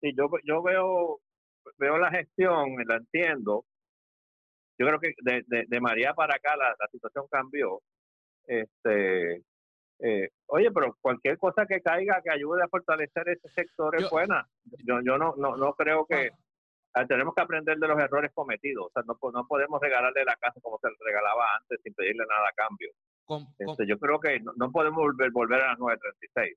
sí, yo, yo veo veo la gestión, la entiendo. Yo creo que de, de, María para acá la, la situación cambió. Este, eh, oye, pero cualquier cosa que caiga que ayude a fortalecer ese sector es buena. Yo, yo no, no, no creo que ah, tenemos que aprender de los errores cometidos. O sea, no, no podemos regalarle la casa como se le regalaba antes sin pedirle nada a cambio. Este, yo creo que no, podemos volver, volver a las 936.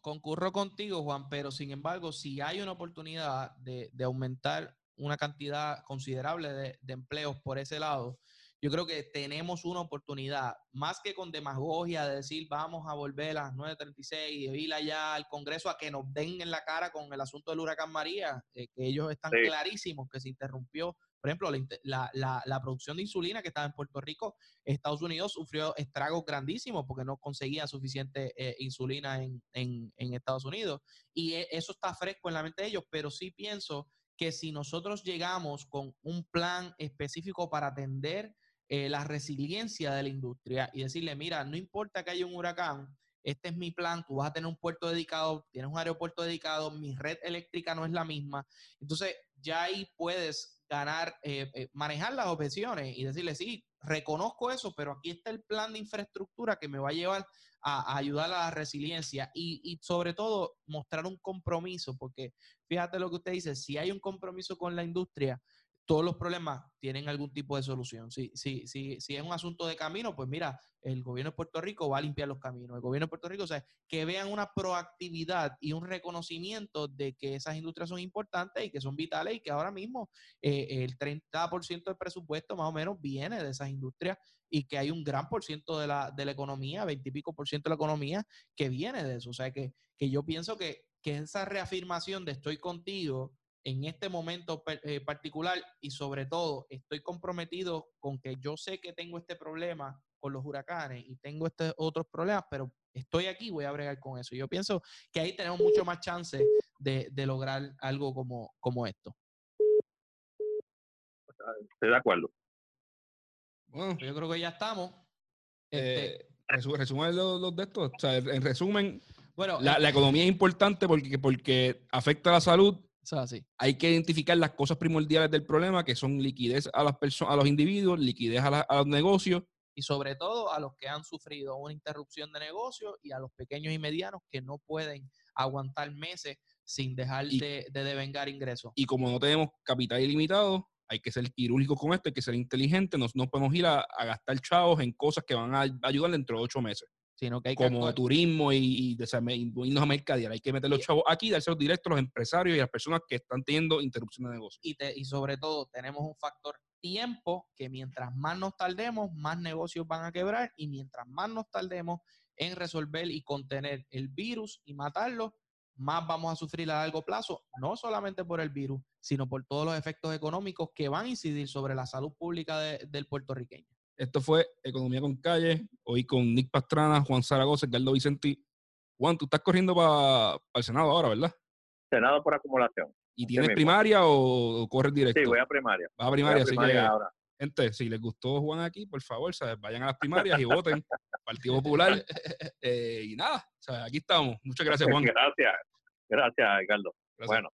concurro contigo, Juan, pero sin embargo, si hay una oportunidad de, de aumentar una cantidad considerable de, de empleos por ese lado, yo creo que tenemos una oportunidad, más que con demagogia de decir vamos a volver a las 9.36 y ir allá al Congreso a que nos den en la cara con el asunto del huracán María, eh, que ellos están clarísimos que se interrumpió. Por ejemplo, la, la, la, producción de insulina que estaba en Puerto Rico, Estados Unidos sufrió estragos grandísimos porque no conseguía suficiente eh, insulina en, en, en Estados Unidos. Y e, eso está fresco en la mente de ellos, pero sí pienso que si nosotros llegamos con un plan específico para atender eh, la resiliencia de la industria y decirle, mira, no importa que haya un huracán, este es mi plan, tú vas a tener un puerto dedicado, tienes un aeropuerto dedicado, mi red eléctrica no es la misma. Entonces, ya ahí puedes ganar, eh, eh, manejar las objeciones y decirle, sí, reconozco eso, pero aquí está el plan de infraestructura que me va a llevar a, ayudar a la resiliencia y, y, sobre todo mostrar un compromiso, porque fíjate lo que usted dice, si hay un compromiso con la industria, todos los problemas tienen algún tipo de solución. Si, si, si, si es un asunto de camino, pues mira, el gobierno de Puerto Rico va a limpiar los caminos. El gobierno de Puerto Rico, o sea, que vean una proactividad y un reconocimiento de que esas industrias son importantes y que son vitales y que ahora mismo eh, el 30% del presupuesto más o menos viene de esas industrias y que hay un gran por ciento de la, de la economía, 20 y pico por ciento de la economía que viene de eso. O sea, que, que yo pienso que, que esa reafirmación de estoy contigo, en este momento eh, particular y sobre todo estoy comprometido con que yo sé que tengo este problema con los huracanes y tengo estos otros problemas, pero estoy aquí, voy a bregar con eso. Yo pienso que ahí tenemos mucho más chance de, lograr algo como, como esto. Estoy de acuerdo. Bueno, yo creo que ya estamos. Eh, este, resumen los, de estos. O sea, en resumen, bueno, la, la, economía es importante porque, porque afecta a la salud hay que identificar las cosas primordiales del problema, que son liquidez a las personas, a los individuos, liquidez a, los negocios. Y sobre todo a los que han sufrido una interrupción de negocio y a los pequeños y medianos que no pueden aguantar meses sin dejar de, devengar ingresos. Y como no tenemos capital ilimitado, hay que ser quirúrgicos con esto, hay que ser inteligentes, no, no podemos ir a, a, gastar chavos en cosas que van a ayudar dentro de ocho meses sino que hay como turismo y, y, irnos a mercadear. Hay que meter los chavos aquí, dárselos directos a los empresarios y a las personas que están teniendo interrupción de negocio. Y, y sobre todo, tenemos un factor tiempo que mientras más nos tardemos, más negocios van a quebrar y mientras más nos tardemos en resolver y contener el virus y matarlo, más vamos a sufrir a largo plazo, no solamente por el virus, sino por todos los efectos económicos que van a incidir sobre la salud pública del puertorriqueño. Esto fue Economía con Calle, hoy con Nick Pastrana, Juan Zaragoza, Edgardo Vicenti. Juan, tú estás corriendo para el Senado ahora, ¿verdad? Senado por acumulación. ¿Y tienes primaria o, corres directo? Sí, voy a primaria. Vas a primaria, así que, gente, si les gustó Juan aquí, por favor, vayan a las primarias y voten Partido Popular. Eh, y nada, aquí estamos. Muchas gracias, Juan. Gracias. Gracias, Edgardo. Bueno.